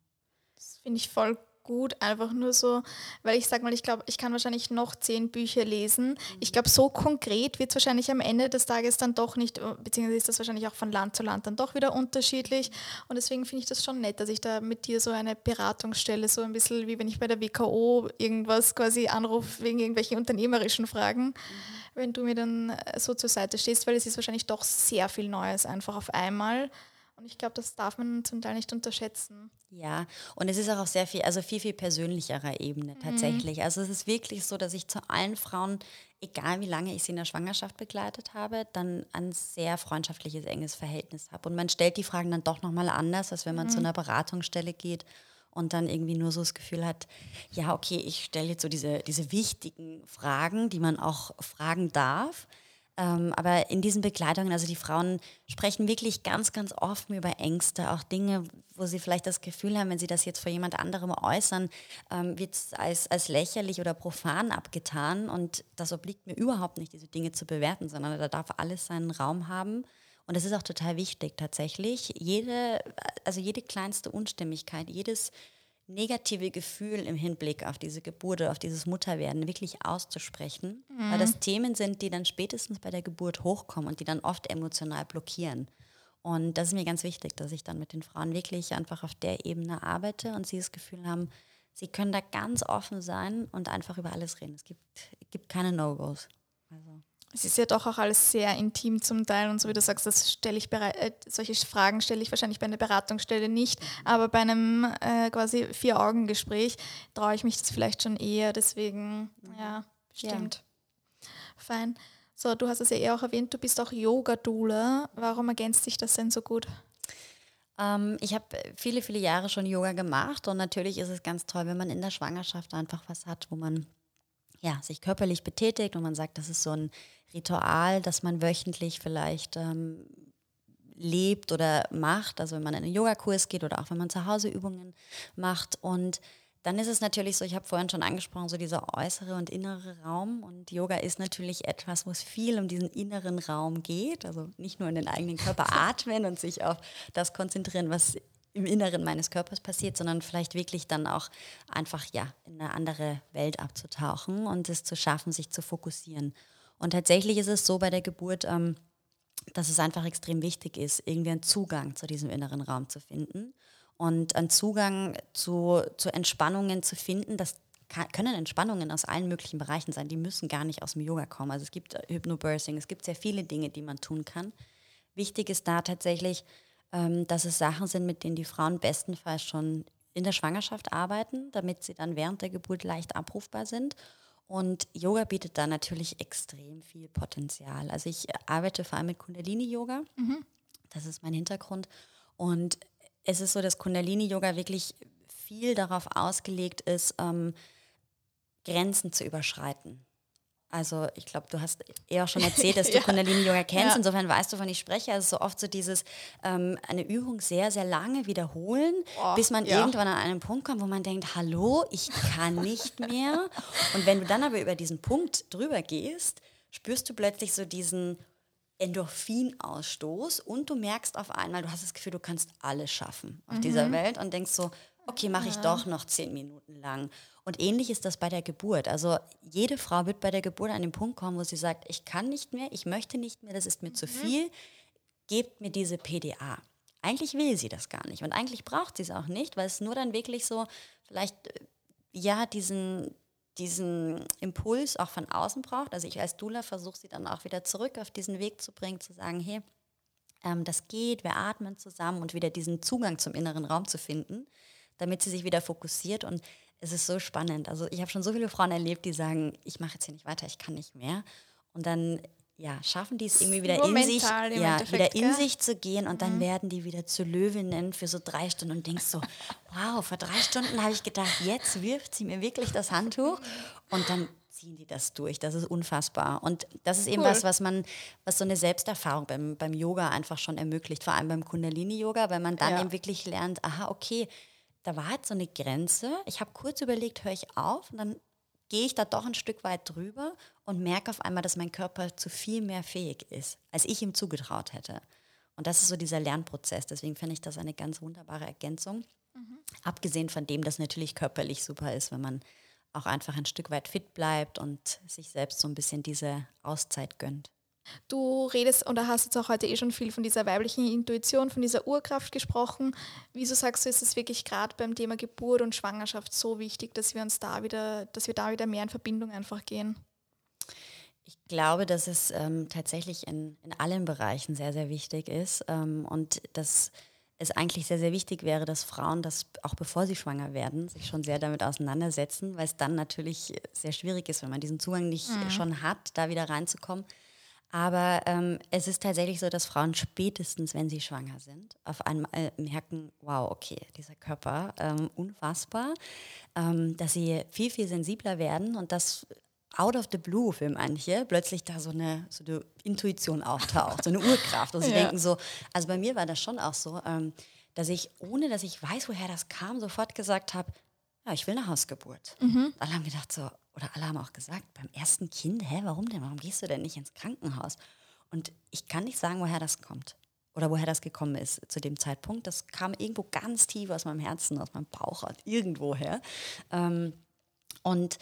Das finde ich voll gut, einfach nur so, weil ich sag mal, ich glaube, ich kann wahrscheinlich noch zehn Bücher lesen. Ich glaube, so konkret wird es wahrscheinlich am Ende des Tages dann doch nicht, beziehungsweise ist das wahrscheinlich auch von Land zu Land dann doch wieder unterschiedlich. Und deswegen finde ich das schon nett, dass ich da mit dir so eine Beratung stelle, so ein bisschen wie wenn ich bei der WKO irgendwas quasi anrufe wegen irgendwelchen unternehmerischen Fragen, mhm. wenn du mir dann äh, so zur Seite stehst, weil es ist wahrscheinlich doch sehr viel Neues einfach auf einmal. Und ich glaube, das darf man zum Teil nicht unterschätzen. Ja, und es ist auch auf sehr viel, also viel, viel persönlicherer Ebene mhm. tatsächlich. Mhm. Also es ist wirklich so, dass ich zu allen Frauen, egal wie lange ich sie in der Schwangerschaft begleitet habe, dann ein sehr freundschaftliches, enges Verhältnis habe. Und man stellt die Fragen dann doch nochmal anders, als wenn man mhm. zu einer Beratungsstelle geht und dann irgendwie nur so das Gefühl hat, ja, okay, ich stelle jetzt so diese, diese wichtigen Fragen, die man auch fragen darf. Ähm, aber in diesen Begleitungen, also die Frauen sprechen wirklich ganz, ganz offen über Ängste, auch Dinge, wo sie vielleicht das Gefühl haben, wenn sie das jetzt vor jemand anderem äußern, ähm, wird es als, als lächerlich oder profan abgetan. Und das obliegt mir überhaupt nicht, diese Dinge zu bewerten, sondern da darf alles seinen Raum haben. Und das ist auch total wichtig tatsächlich. Jede, also jede kleinste Unstimmigkeit, jedes negative Gefühl im Hinblick auf diese Geburt oder auf dieses Mutterwerden wirklich auszusprechen, mhm. weil das Themen sind, die dann spätestens bei der Geburt hochkommen und die dann oft emotional blockieren. Und das ist mir ganz wichtig, dass ich dann mit den Frauen wirklich einfach auf der Ebene arbeite und sie das Gefühl haben, sie können da ganz offen sein und einfach über alles reden. Es gibt, gibt keine No-Gos. Also es ist ja doch auch alles sehr intim zum Teil und so wie du sagst, das stelle ich äh, solche Fragen stelle ich wahrscheinlich bei einer Beratungsstelle nicht, aber bei einem äh, quasi Vier-Augen-Gespräch traue ich mich das vielleicht schon eher, deswegen, mhm. ja, stimmt. Ja. Fein. So, du hast es ja eh auch erwähnt, du bist auch Yoga-Doula. Warum ergänzt sich das denn so gut? Ähm, ich habe viele, viele Jahre schon Yoga gemacht und natürlich ist es ganz toll, wenn man in der Schwangerschaft einfach was hat, wo man ja, sich körperlich betätigt und man sagt, das ist so ein Ritual, das man wöchentlich vielleicht ähm, lebt oder macht, also wenn man in einen Yogakurs geht oder auch wenn man zu Hause Übungen macht. Und dann ist es natürlich so, ich habe vorhin schon angesprochen, so dieser äußere und innere Raum. Und Yoga ist natürlich etwas, wo es viel um diesen inneren Raum geht. Also nicht nur in den eigenen Körper atmen und sich auf das konzentrieren, was im Inneren meines Körpers passiert, sondern vielleicht wirklich dann auch einfach ja in eine andere Welt abzutauchen und es zu schaffen, sich zu fokussieren. Und tatsächlich ist es so bei der Geburt, ähm, dass es einfach extrem wichtig ist, irgendwie einen Zugang zu diesem inneren Raum zu finden und einen Zugang zu, zu Entspannungen zu finden. Das kann, können Entspannungen aus allen möglichen Bereichen sein. Die müssen gar nicht aus dem Yoga kommen. Also es gibt Hypnobirthing, es gibt sehr viele Dinge, die man tun kann. Wichtig ist da tatsächlich, ähm, dass es Sachen sind, mit denen die Frauen bestenfalls schon in der Schwangerschaft arbeiten, damit sie dann während der Geburt leicht abrufbar sind und Yoga bietet da natürlich extrem viel Potenzial. Also ich arbeite vor allem mit Kundalini-Yoga. Mhm. Das ist mein Hintergrund. Und es ist so, dass Kundalini-Yoga wirklich viel darauf ausgelegt ist, ähm, Grenzen zu überschreiten. Also ich glaube, du hast eh auch schon erzählt, dass du ja. Kundalini-Yoga kennst. Ja. Insofern weißt du, wovon ich spreche. Also so oft so dieses, ähm, eine Übung sehr, sehr lange wiederholen, oh, bis man ja. irgendwann an einen Punkt kommt, wo man denkt, hallo, ich kann nicht mehr. Und wenn du dann aber über diesen Punkt drüber gehst, spürst du plötzlich so diesen Endorphinausstoß und du merkst auf einmal, du hast das Gefühl, du kannst alles schaffen auf mhm. dieser Welt und denkst so, okay, mache ich doch noch zehn Minuten lang. Und ähnlich ist das bei der Geburt. Also jede Frau wird bei der Geburt an den Punkt kommen, wo sie sagt, ich kann nicht mehr, ich möchte nicht mehr, das ist mir mhm. zu viel, gebt mir diese PDA. Eigentlich will sie das gar nicht und eigentlich braucht sie es auch nicht, weil es nur dann wirklich so vielleicht äh, ja diesen diesen Impuls auch von außen braucht. Also ich als Dula versuche sie dann auch wieder zurück auf diesen Weg zu bringen, zu sagen, hey, ähm, das geht, wir atmen zusammen und wieder diesen Zugang zum inneren Raum zu finden, damit sie sich wieder fokussiert und es ist so spannend. Also ich habe schon so viele Frauen erlebt, die sagen, ich mache jetzt hier nicht weiter, ich kann nicht mehr. Und dann ja, schaffen die es irgendwie wieder in sich, ja, wieder in sich zu gehen und dann mhm. werden die wieder zu Löwinnen für so drei Stunden und denkst so, wow, vor drei Stunden habe ich gedacht, jetzt wirft sie mir wirklich das Handtuch und dann ziehen die das durch. Das ist unfassbar. Und das ist eben cool. was, was man, was so eine Selbsterfahrung beim, beim Yoga einfach schon ermöglicht, vor allem beim Kundalini-Yoga, weil man dann ja. eben wirklich lernt, aha, okay, da war halt so eine Grenze. Ich habe kurz überlegt, höre ich auf und dann gehe ich da doch ein Stück weit drüber und merke auf einmal, dass mein Körper zu viel mehr fähig ist, als ich ihm zugetraut hätte. Und das ist so dieser Lernprozess. Deswegen finde ich das eine ganz wunderbare Ergänzung. Mhm. Abgesehen von dem, dass natürlich körperlich super ist, wenn man auch einfach ein Stück weit fit bleibt und sich selbst so ein bisschen diese Auszeit gönnt. Du redest oder hast jetzt auch heute eh schon viel von dieser weiblichen Intuition, von dieser Urkraft gesprochen. Wieso sagst du, ist es wirklich gerade beim Thema Geburt und Schwangerschaft so wichtig, dass wir uns da wieder, dass wir da wieder mehr in Verbindung einfach gehen? Ich glaube, dass es ähm, tatsächlich in, in allen Bereichen sehr, sehr wichtig ist ähm, und dass es eigentlich sehr, sehr wichtig wäre, dass Frauen das auch bevor sie schwanger werden, sich schon sehr damit auseinandersetzen, weil es dann natürlich sehr schwierig ist, wenn man diesen Zugang nicht mhm. schon hat, da wieder reinzukommen. Aber ähm, es ist tatsächlich so, dass Frauen spätestens, wenn sie schwanger sind, auf einmal merken, wow, okay, dieser Körper, ähm, unfassbar, ähm, dass sie viel, viel sensibler werden und dass out of the blue für manche plötzlich da so eine, so eine Intuition auftaucht, so eine Urkraft. Und sie ja. denken so, also bei mir war das schon auch so, ähm, dass ich, ohne dass ich weiß, woher das kam, sofort gesagt habe, ja, ich will eine Hausgeburt. Mhm. Alle haben gedacht so, oder alle haben auch gesagt, beim ersten Kind, hä, warum denn? Warum gehst du denn nicht ins Krankenhaus? Und ich kann nicht sagen, woher das kommt oder woher das gekommen ist zu dem Zeitpunkt. Das kam irgendwo ganz tief aus meinem Herzen, aus meinem Bauch, irgendwoher. Ähm, und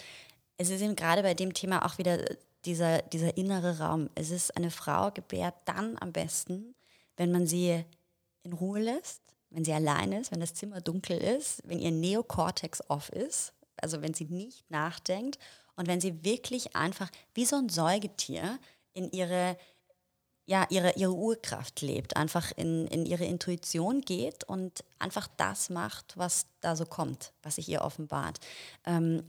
es ist eben gerade bei dem Thema auch wieder dieser, dieser innere Raum. Es ist eine Frau gebärt dann am besten, wenn man sie in Ruhe lässt, wenn sie allein ist, wenn das Zimmer dunkel ist, wenn ihr Neokortex off ist, also wenn sie nicht nachdenkt und wenn sie wirklich einfach wie so ein Säugetier in ihre, ja, ihre, ihre Urkraft lebt, einfach in, in ihre Intuition geht und einfach das macht, was da so kommt, was sich ihr offenbart. Ähm,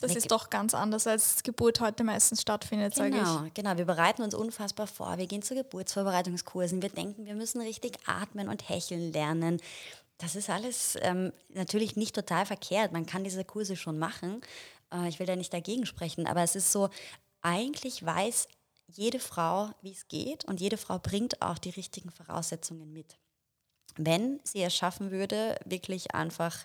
das ist doch ganz anders, als Geburt heute meistens stattfindet, genau, sage ich. Genau, genau. Wir bereiten uns unfassbar vor. Wir gehen zu Geburtsvorbereitungskursen. Wir denken, wir müssen richtig atmen und hecheln lernen. Das ist alles ähm, natürlich nicht total verkehrt. Man kann diese Kurse schon machen. Äh, ich will da nicht dagegen sprechen, aber es ist so, eigentlich weiß jede Frau, wie es geht und jede Frau bringt auch die richtigen Voraussetzungen mit. Wenn sie es schaffen würde, wirklich einfach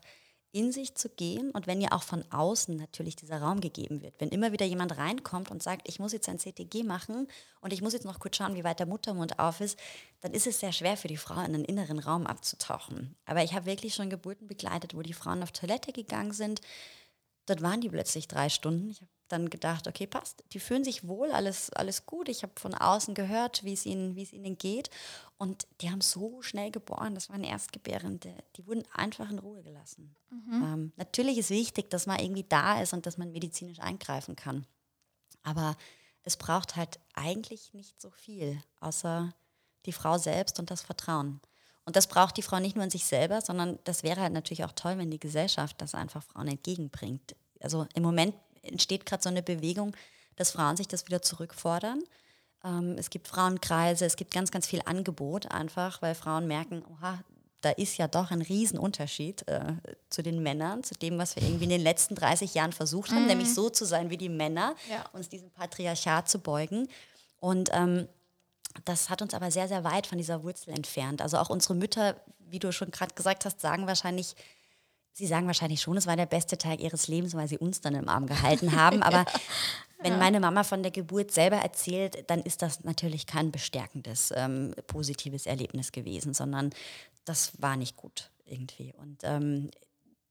in sich zu gehen und wenn ihr auch von außen natürlich dieser Raum gegeben wird. Wenn immer wieder jemand reinkommt und sagt, ich muss jetzt ein CTG machen und ich muss jetzt noch kurz schauen, wie weit der Muttermund auf ist, dann ist es sehr schwer für die Frau, in den inneren Raum abzutauchen. Aber ich habe wirklich schon Geburten begleitet, wo die Frauen auf Toilette gegangen sind. Dort waren die plötzlich drei Stunden. Ich habe dann gedacht, okay, passt, die fühlen sich wohl, alles, alles gut. Ich habe von außen gehört, wie es ihnen, wie es ihnen geht. Und die haben so schnell geboren, das waren Erstgebärende, die wurden einfach in Ruhe gelassen. Mhm. Ähm, natürlich ist wichtig, dass man irgendwie da ist und dass man medizinisch eingreifen kann. Aber es braucht halt eigentlich nicht so viel, außer die Frau selbst und das Vertrauen. Und das braucht die Frau nicht nur an sich selber, sondern das wäre halt natürlich auch toll, wenn die Gesellschaft das einfach Frauen entgegenbringt. Also im Moment entsteht gerade so eine Bewegung, dass Frauen sich das wieder zurückfordern. Ähm, es gibt Frauenkreise, es gibt ganz, ganz viel Angebot einfach, weil Frauen merken, oha, da ist ja doch ein Riesenunterschied äh, zu den Männern, zu dem, was wir irgendwie in den letzten 30 Jahren versucht haben, mhm. nämlich so zu sein wie die Männer, ja. uns diesem Patriarchat zu beugen. Und ähm, das hat uns aber sehr, sehr weit von dieser Wurzel entfernt. Also auch unsere Mütter, wie du schon gerade gesagt hast, sagen wahrscheinlich, Sie sagen wahrscheinlich schon, es war der beste Tag ihres Lebens, weil sie uns dann im Arm gehalten haben. Aber ja. wenn meine Mama von der Geburt selber erzählt, dann ist das natürlich kein bestärkendes, ähm, positives Erlebnis gewesen, sondern das war nicht gut irgendwie. Und ähm,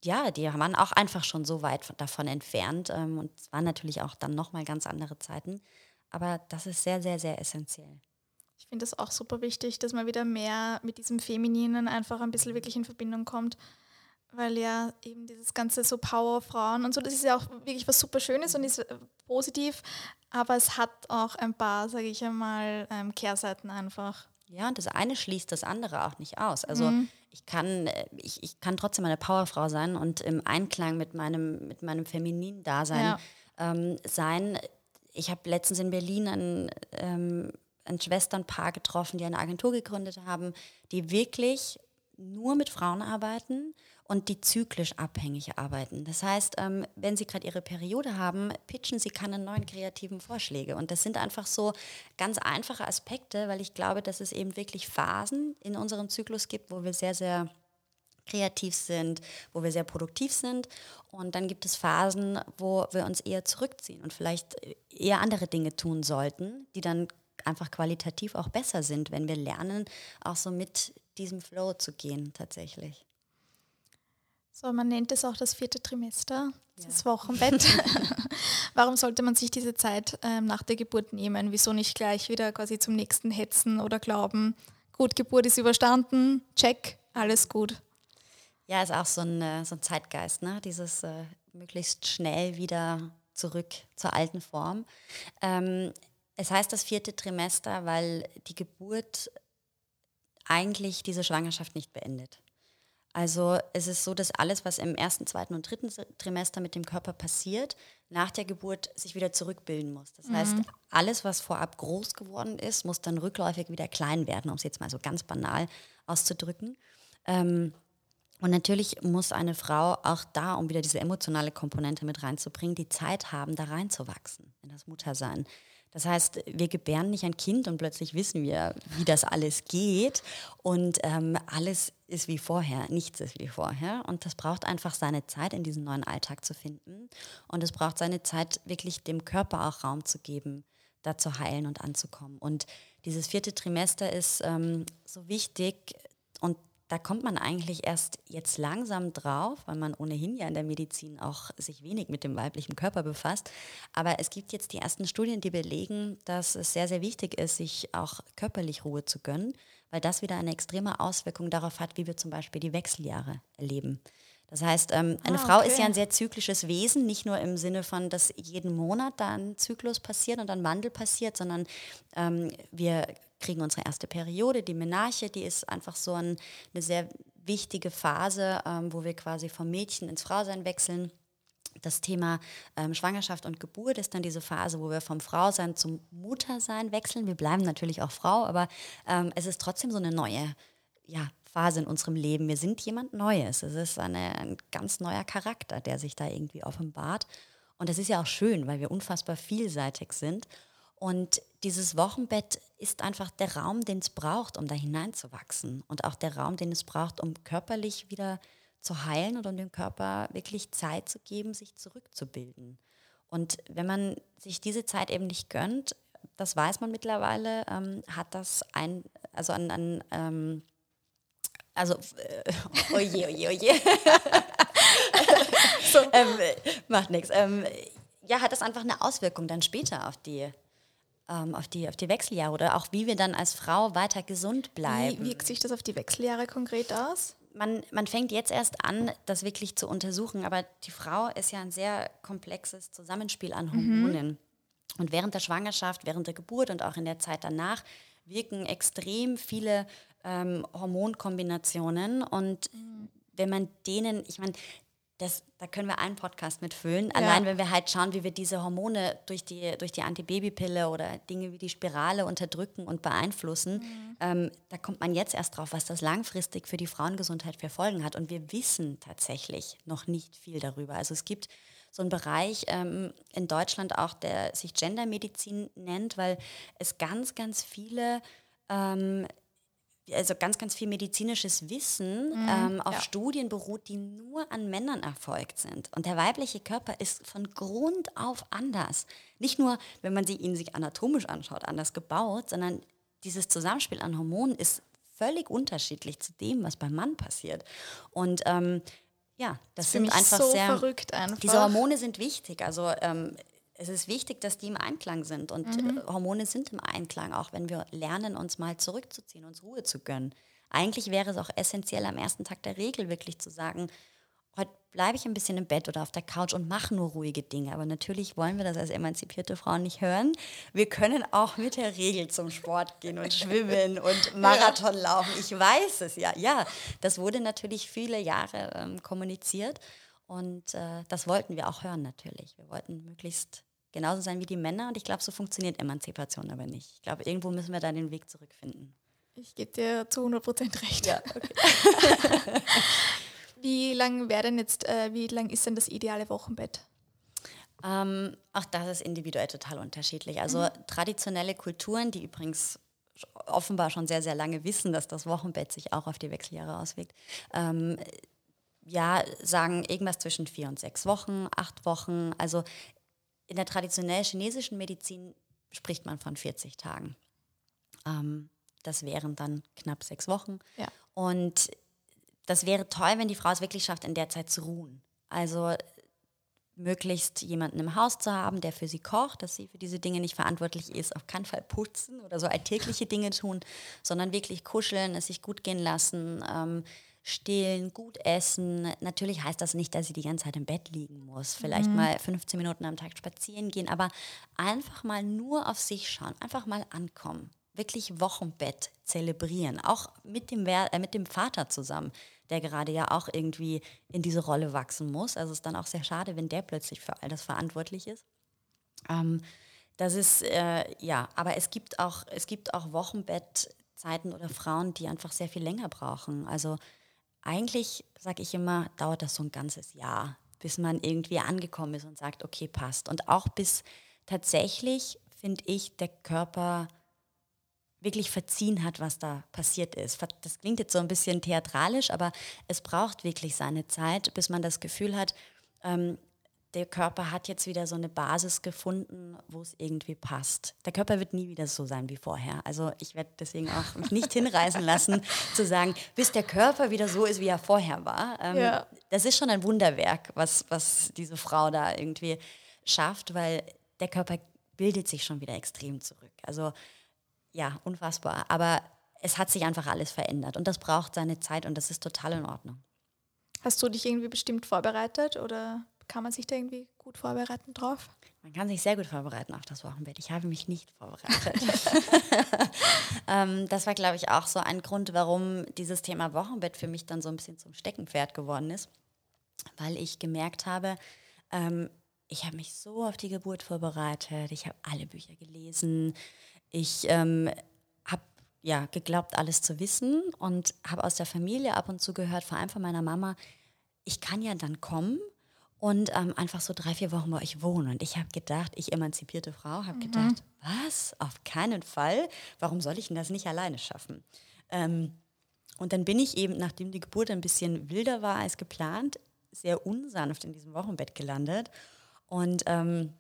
ja, die waren auch einfach schon so weit davon entfernt. Ähm, und es waren natürlich auch dann nochmal ganz andere Zeiten. Aber das ist sehr, sehr, sehr essentiell. Ich finde es auch super wichtig, dass man wieder mehr mit diesem Femininen einfach ein bisschen wirklich in Verbindung kommt weil ja eben dieses ganze so Powerfrauen und so, das ist ja auch wirklich was super Schönes und ist äh, positiv, aber es hat auch ein paar, sage ich einmal, ähm, Kehrseiten einfach. Ja, und das eine schließt das andere auch nicht aus. Also mhm. ich, kann, äh, ich, ich kann trotzdem eine Powerfrau sein und im Einklang mit meinem, mit meinem femininen Dasein ja. ähm, sein. Ich habe letztens in Berlin ein, ähm, ein Schwesternpaar getroffen, die eine Agentur gegründet haben, die wirklich nur mit Frauen arbeiten und die zyklisch abhängig arbeiten. Das heißt, ähm, wenn Sie gerade Ihre Periode haben, pitchen Sie keine neuen kreativen Vorschläge. Und das sind einfach so ganz einfache Aspekte, weil ich glaube, dass es eben wirklich Phasen in unserem Zyklus gibt, wo wir sehr, sehr kreativ sind, wo wir sehr produktiv sind. Und dann gibt es Phasen, wo wir uns eher zurückziehen und vielleicht eher andere Dinge tun sollten, die dann einfach qualitativ auch besser sind, wenn wir lernen, auch so mit diesem Flow zu gehen tatsächlich. So, man nennt es auch das vierte Trimester, das ja. Wochenbett. Warum sollte man sich diese Zeit ähm, nach der Geburt nehmen? Wieso nicht gleich wieder quasi zum nächsten hetzen oder glauben, gut, Geburt ist überstanden, check, alles gut. Ja, ist auch so ein, äh, so ein Zeitgeist, ne? dieses äh, möglichst schnell wieder zurück zur alten Form. Ähm, es heißt das vierte Trimester, weil die Geburt eigentlich diese Schwangerschaft nicht beendet. Also es ist so, dass alles, was im ersten, zweiten und dritten Trimester mit dem Körper passiert, nach der Geburt sich wieder zurückbilden muss. Das mhm. heißt, alles, was vorab groß geworden ist, muss dann rückläufig wieder klein werden, um es jetzt mal so ganz banal auszudrücken. Ähm, und natürlich muss eine Frau auch da, um wieder diese emotionale Komponente mit reinzubringen, die Zeit haben, da reinzuwachsen in das Muttersein. Das heißt, wir gebären nicht ein Kind und plötzlich wissen wir, wie das alles geht. Und ähm, alles ist wie vorher, nichts ist wie vorher. Und das braucht einfach seine Zeit, in diesen neuen Alltag zu finden. Und es braucht seine Zeit, wirklich dem Körper auch Raum zu geben, da zu heilen und anzukommen. Und dieses vierte Trimester ist ähm, so wichtig und da kommt man eigentlich erst jetzt langsam drauf, weil man ohnehin ja in der Medizin auch sich wenig mit dem weiblichen Körper befasst. Aber es gibt jetzt die ersten Studien, die belegen, dass es sehr, sehr wichtig ist, sich auch körperlich Ruhe zu gönnen, weil das wieder eine extreme Auswirkung darauf hat, wie wir zum Beispiel die Wechseljahre erleben. Das heißt, ähm, eine ah, okay. Frau ist ja ein sehr zyklisches Wesen, nicht nur im Sinne von, dass jeden Monat da ein Zyklus passiert und ein Wandel passiert, sondern ähm, wir kriegen unsere erste Periode, die Menarche, die ist einfach so ein, eine sehr wichtige Phase, ähm, wo wir quasi vom Mädchen ins Frausein wechseln. Das Thema ähm, Schwangerschaft und Geburt ist dann diese Phase, wo wir vom Frausein zum Muttersein wechseln. Wir bleiben natürlich auch Frau, aber ähm, es ist trotzdem so eine neue ja, Phase in unserem Leben. Wir sind jemand Neues. Es ist eine, ein ganz neuer Charakter, der sich da irgendwie offenbart. Und das ist ja auch schön, weil wir unfassbar vielseitig sind. Und dieses Wochenbett ist einfach der Raum, den es braucht, um da hineinzuwachsen. Und auch der Raum, den es braucht, um körperlich wieder zu heilen und um dem Körper wirklich Zeit zu geben, sich zurückzubilden. Und wenn man sich diese Zeit eben nicht gönnt, das weiß man mittlerweile, ähm, hat das ein, also an, an ähm, also, äh, oje, oje, oje. so, ähm, macht nichts. Ähm, ja, hat das einfach eine Auswirkung dann später auf die ähm, auf, die, auf die Wechseljahre oder auch wie wir dann als Frau weiter gesund bleiben. Wie wirkt sich das auf die Wechseljahre konkret aus? Man, man fängt jetzt erst an, das wirklich zu untersuchen, aber die Frau ist ja ein sehr komplexes Zusammenspiel an Hormonen. Mhm. Und während der Schwangerschaft, während der Geburt und auch in der Zeit danach wirken extrem viele ähm, Hormonkombinationen. Und mhm. wenn man denen, ich meine, das, da können wir einen Podcast mitfüllen. Ja. Allein wenn wir halt schauen, wie wir diese Hormone durch die, durch die Antibabypille oder Dinge wie die Spirale unterdrücken und beeinflussen, mhm. ähm, da kommt man jetzt erst drauf, was das langfristig für die Frauengesundheit für Folgen hat. Und wir wissen tatsächlich noch nicht viel darüber. Also es gibt so einen Bereich ähm, in Deutschland auch, der sich Gendermedizin nennt, weil es ganz, ganz viele ähm, also ganz, ganz viel medizinisches Wissen mhm, ähm, auf ja. Studien beruht, die nur an Männern erfolgt sind. Und der weibliche Körper ist von Grund auf anders. Nicht nur, wenn man sie, ihn sich anatomisch anschaut, anders gebaut, sondern dieses Zusammenspiel an Hormonen ist völlig unterschiedlich zu dem, was beim Mann passiert. Und ähm, ja, das, das sind einfach so sehr verrückt einfach. Diese Hormone sind wichtig. Also ähm, es ist wichtig, dass die im Einklang sind. Und mhm. Äh, Hormone sind im Einklang, auch wenn wir lernen, uns mal zurückzuziehen, uns Ruhe zu gönnen. Eigentlich wäre es auch essentiell, am ersten Tag der Regel wirklich zu sagen, heute bleibe ich ein bisschen im Bett oder auf der Couch und mache nur ruhige Dinge. Aber natürlich wollen wir das als emanzipierte Frauen nicht hören. Wir können auch mit der Regel zum Sport gehen und schwimmen und Marathon laufen. Ich weiß es ja. Ja, das wurde natürlich viele Jahre ähm, kommuniziert. Und äh, das wollten wir auch hören natürlich. Wir wollten möglichst genauso sein wie die Männer. Und ich glaube, so funktioniert Emanzipation aber nicht. Ich glaube, irgendwo müssen wir da den Weg zurückfinden. Ich gebe dir zu 100 Prozent recht. Ja, okay. wie lang wäre denn jetzt, äh, wie lang ist denn das ideale Wochenbett? Ähm, auch das ist individuell total unterschiedlich. Also mhm. traditionelle Kulturen, die übrigens offenbar schon sehr, sehr lange wissen, dass das Wochenbett sich auch auf die Wechseljahre auswirkt, ähm, ja, sagen irgendwas zwischen vier und sechs Wochen, acht Wochen. Also in der traditionell chinesischen Medizin spricht man von 40 Tagen. Ähm, das wären dann knapp sechs Wochen. Ja. Und das wäre toll, wenn die Frau es wirklich schafft, in der Zeit zu ruhen. Also möglichst jemanden im Haus zu haben, der für sie kocht, dass sie für diese Dinge nicht verantwortlich ist, auf keinen Fall putzen oder so alltägliche Dinge tun, sondern wirklich kuscheln, es sich gut gehen lassen, ähm, stillen, gut essen. Natürlich heißt das nicht, dass sie die ganze Zeit im Bett liegen muss. Vielleicht mhm. mal 15 Minuten am Tag spazieren gehen, aber einfach mal nur auf sich schauen, einfach mal ankommen. Wirklich Wochenbett zelebrieren, auch mit dem, äh, mit dem Vater zusammen, der gerade ja auch irgendwie in diese Rolle wachsen muss. Also es ist dann auch sehr schade, wenn der plötzlich für all das verantwortlich ist. Ähm, das ist, äh, ja, aber es gibt auch, es gibt auch Wochenbettzeiten oder Frauen, die einfach sehr viel länger brauchen. Also eigentlich, sage ich immer, dauert das so ein ganzes Jahr, bis man irgendwie angekommen ist und sagt, okay, passt. Und auch bis tatsächlich, finde ich, der Körper wirklich verziehen hat, was da passiert ist. Das klingt jetzt so ein bisschen theatralisch, aber es braucht wirklich seine Zeit, bis man das Gefühl hat, ähm, der Körper hat jetzt wieder so eine Basis gefunden, wo es irgendwie passt. Der Körper wird nie wieder so sein wie vorher. Also ich werde deswegen auch mich nicht hinreißen lassen, zu sagen, bis der Körper wieder so ist, wie er vorher war. Ähm, ja. Das ist schon ein Wunderwerk, was, was diese Frau da irgendwie schafft, weil der Körper bildet sich schon wieder extrem zurück. Also ja, unfassbar. Aber es hat sich einfach alles verändert und das braucht seine Zeit und das ist total in Ordnung. Hast du dich irgendwie bestimmt vorbereitet oder kann man sich da irgendwie gut vorbereiten drauf? Man kann sich sehr gut vorbereiten auf das Wochenbett. Ich habe mich nicht vorbereitet. ähm, das war, glaube ich, auch so ein Grund, warum dieses Thema Wochenbett für mich dann so ein bisschen zum Steckenpferd geworden ist, weil ich gemerkt habe, ähm, ich habe mich so auf die Geburt vorbereitet, ich habe alle Bücher gelesen, ich ähm, habe ja geglaubt, alles zu wissen und habe aus der Familie ab und zu gehört, vor allem von meiner Mama, ich kann ja dann kommen und ähm, einfach so drei, vier Wochen bei euch wohnen. Und ich habe gedacht, ich emanzipierte Frau, habe mhm. gedacht, was? Auf keinen Fall. Warum soll ich denn das nicht alleine schaffen? Ähm, und dann bin ich eben, nachdem die Geburt ein bisschen wilder war als geplant, sehr unsanft in diesem Wochenbett gelandet und ähm,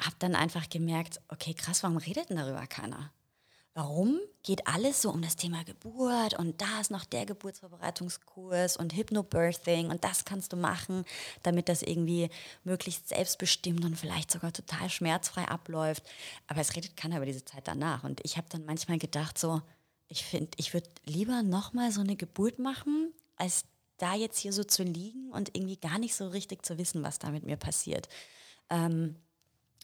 habe dann einfach gemerkt, okay, krass, warum redet denn darüber keiner? Warum geht alles so um das Thema Geburt und da ist noch der Geburtsvorbereitungskurs und Hypnobirthing und das kannst du machen, damit das irgendwie möglichst selbstbestimmt und vielleicht sogar total schmerzfrei abläuft. Aber es redet keiner über diese Zeit danach. Und ich habe dann manchmal gedacht, so, ich finde, ich würde lieber nochmal so eine Geburt machen, als da jetzt hier so zu liegen und irgendwie gar nicht so richtig zu wissen, was da mit mir passiert. Ähm,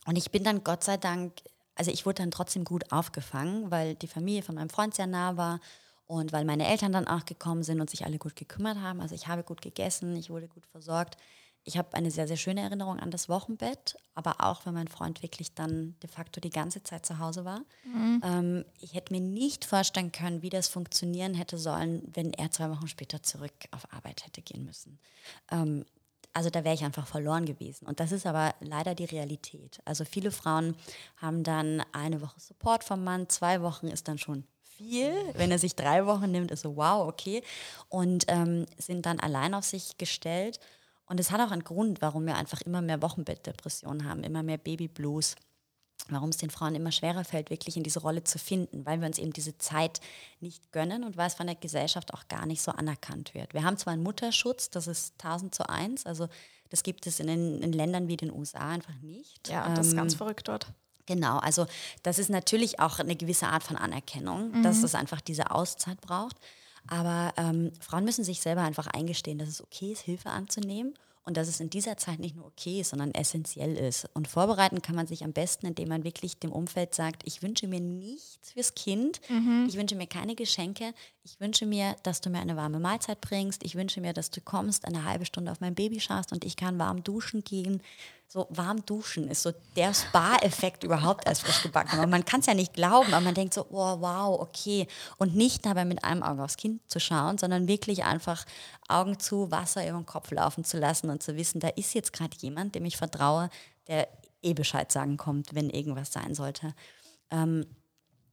und ich bin dann Gott sei Dank also ich wurde dann trotzdem gut aufgefangen, weil die Familie von meinem Freund sehr nah war und weil meine Eltern dann auch gekommen sind und sich alle gut gekümmert haben. Also ich habe gut gegessen, ich wurde gut versorgt. Ich habe eine sehr, sehr schöne Erinnerung an das Wochenbett, aber auch, weil mein Freund wirklich dann de facto die ganze Zeit zu Hause war. Mhm. Ähm, ich hätte mir nicht vorstellen können, wie das funktionieren hätte sollen, wenn er zwei Wochen später zurück auf Arbeit hätte gehen müssen. Ähm, also da wäre ich einfach verloren gewesen. Und das ist aber leider die Realität. Also viele Frauen haben dann eine Woche Support vom Mann, zwei Wochen ist dann schon viel. Wenn er sich drei Wochen nimmt, ist so, wow, okay. Und ähm, sind dann allein auf sich gestellt. Und es hat auch einen Grund, warum wir einfach immer mehr Wochenbettdepressionen haben, immer mehr Babyblues warum es den Frauen immer schwerer fällt, wirklich in diese Rolle zu finden, weil wir uns eben diese Zeit nicht gönnen und weil es von der Gesellschaft auch gar nicht so anerkannt wird. Wir haben zwar einen Mutterschutz, das ist 1000 zu 1, also das gibt es in, den, in Ländern wie den USA einfach nicht. Ja, das ist ganz ähm, verrückt dort. Genau, also das ist natürlich auch eine gewisse Art von Anerkennung, mhm. dass es einfach diese Auszeit braucht. Aber ähm, Frauen müssen sich selber einfach eingestehen, dass es okay ist, Hilfe anzunehmen und dass es in dieser Zeit nicht nur okay ist, sondern essentiell ist. Und vorbereiten kann man sich am besten, indem man wirklich dem Umfeld sagt, ich wünsche mir nichts fürs Kind, mhm. ich wünsche mir keine Geschenke, ich wünsche mir, dass du mir eine warme Mahlzeit bringst, ich wünsche mir, dass du kommst, eine halbe Stunde auf mein Baby schaust und ich kann warm duschen gehen. So warm duschen ist so der Spa-Effekt überhaupt als frisch gebacken. Aber man kann es ja nicht glauben, aber man denkt so, oh wow, okay. Und nicht dabei mit einem Auge aufs Kind zu schauen, sondern wirklich einfach Augen zu, Wasser über den Kopf laufen zu lassen und zu wissen, da ist jetzt gerade jemand, dem ich vertraue, der eh Bescheid sagen kommt, wenn irgendwas sein sollte. Ähm,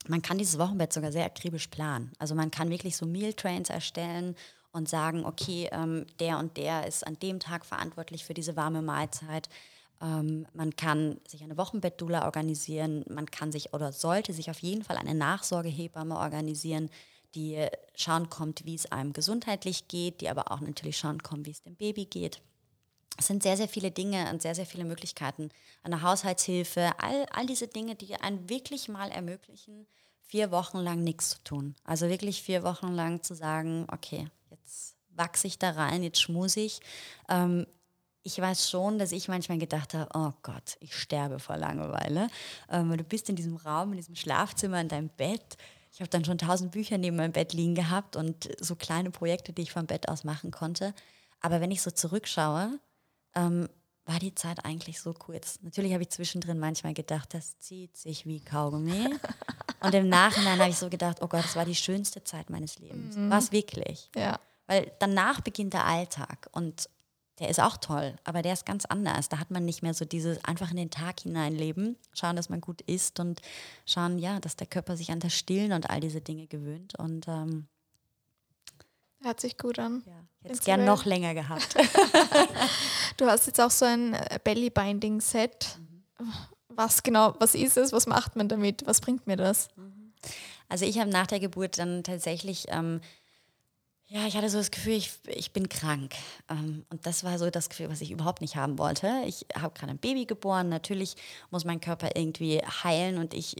man kann dieses Wochenbett sogar sehr akribisch planen. Also man kann wirklich so Mealtrains erstellen und sagen, okay, ähm, der und der ist an dem Tag verantwortlich für diese warme Mahlzeit. Ähm, man kann sich eine Wochenbettdula organisieren, man kann sich oder sollte sich auf jeden Fall eine Nachsorgehebamme organisieren, die schauen kommt, wie es einem gesundheitlich geht, die aber auch natürlich schauen kommt, wie es dem Baby geht. Es sind sehr, sehr viele Dinge und sehr, sehr viele Möglichkeiten. Eine Haushaltshilfe, all, all diese Dinge, die einen wirklich mal ermöglichen, vier Wochen lang nichts zu tun. Also wirklich vier Wochen lang zu sagen, okay, jetzt wachse ich da rein, jetzt schmuse ich. Ähm, ich weiß schon, dass ich manchmal gedacht habe, oh Gott, ich sterbe vor Langeweile. Ähm, du bist in diesem Raum, in diesem Schlafzimmer, in deinem Bett. Ich habe dann schon tausend Bücher neben meinem Bett liegen gehabt und so kleine Projekte, die ich vom Bett aus machen konnte. Aber wenn ich so zurückschaue, ähm, war die Zeit eigentlich so kurz. Natürlich habe ich zwischendrin manchmal gedacht, das zieht sich wie Kaugummi. und im Nachhinein habe ich so gedacht, oh Gott, das war die schönste Zeit meines Lebens. Mhm. War es wirklich. Ja. Weil danach beginnt der Alltag und der ist auch toll, aber der ist ganz anders. Da hat man nicht mehr so dieses einfach in den Tag hineinleben, schauen, dass man gut isst und schauen, ja, dass der Körper sich an das Stillen und all diese Dinge gewöhnt. Und ähm, Hört sich gut an. Ja, hätte es gern noch länger gehabt. du hast jetzt auch so ein äh, Belly Binding Set. Was genau, was ist es? Was macht man damit? Was bringt mir das? Also ich habe nach der Geburt dann tatsächlich, ähm, ja, ich hatte so das Gefühl, ich, ich bin krank. Ähm, und das war so das Gefühl, was ich überhaupt nicht haben wollte. Ich habe gerade ein Baby geboren. Natürlich muss mein Körper irgendwie heilen und ich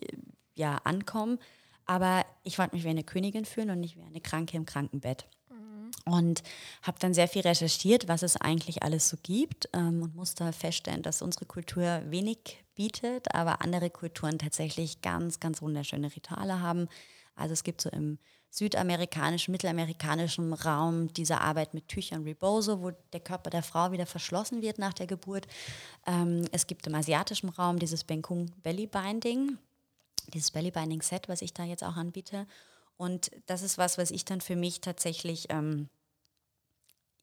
ja ankommen. Aber ich wollte mich wie eine Königin fühlen und nicht wie eine Kranke im Krankenbett und habe dann sehr viel recherchiert, was es eigentlich alles so gibt ähm, und musste feststellen, dass unsere Kultur wenig bietet, aber andere Kulturen tatsächlich ganz, ganz wunderschöne Rituale haben. Also es gibt so im südamerikanischen, mittelamerikanischen Raum diese Arbeit mit Tüchern Rebozo, wo der Körper der Frau wieder verschlossen wird nach der Geburt. Ähm, es gibt im asiatischen Raum dieses Benkung Belly Binding, dieses Belly Binding Set, was ich da jetzt auch anbiete. Und das ist was, was ich dann für mich tatsächlich ähm,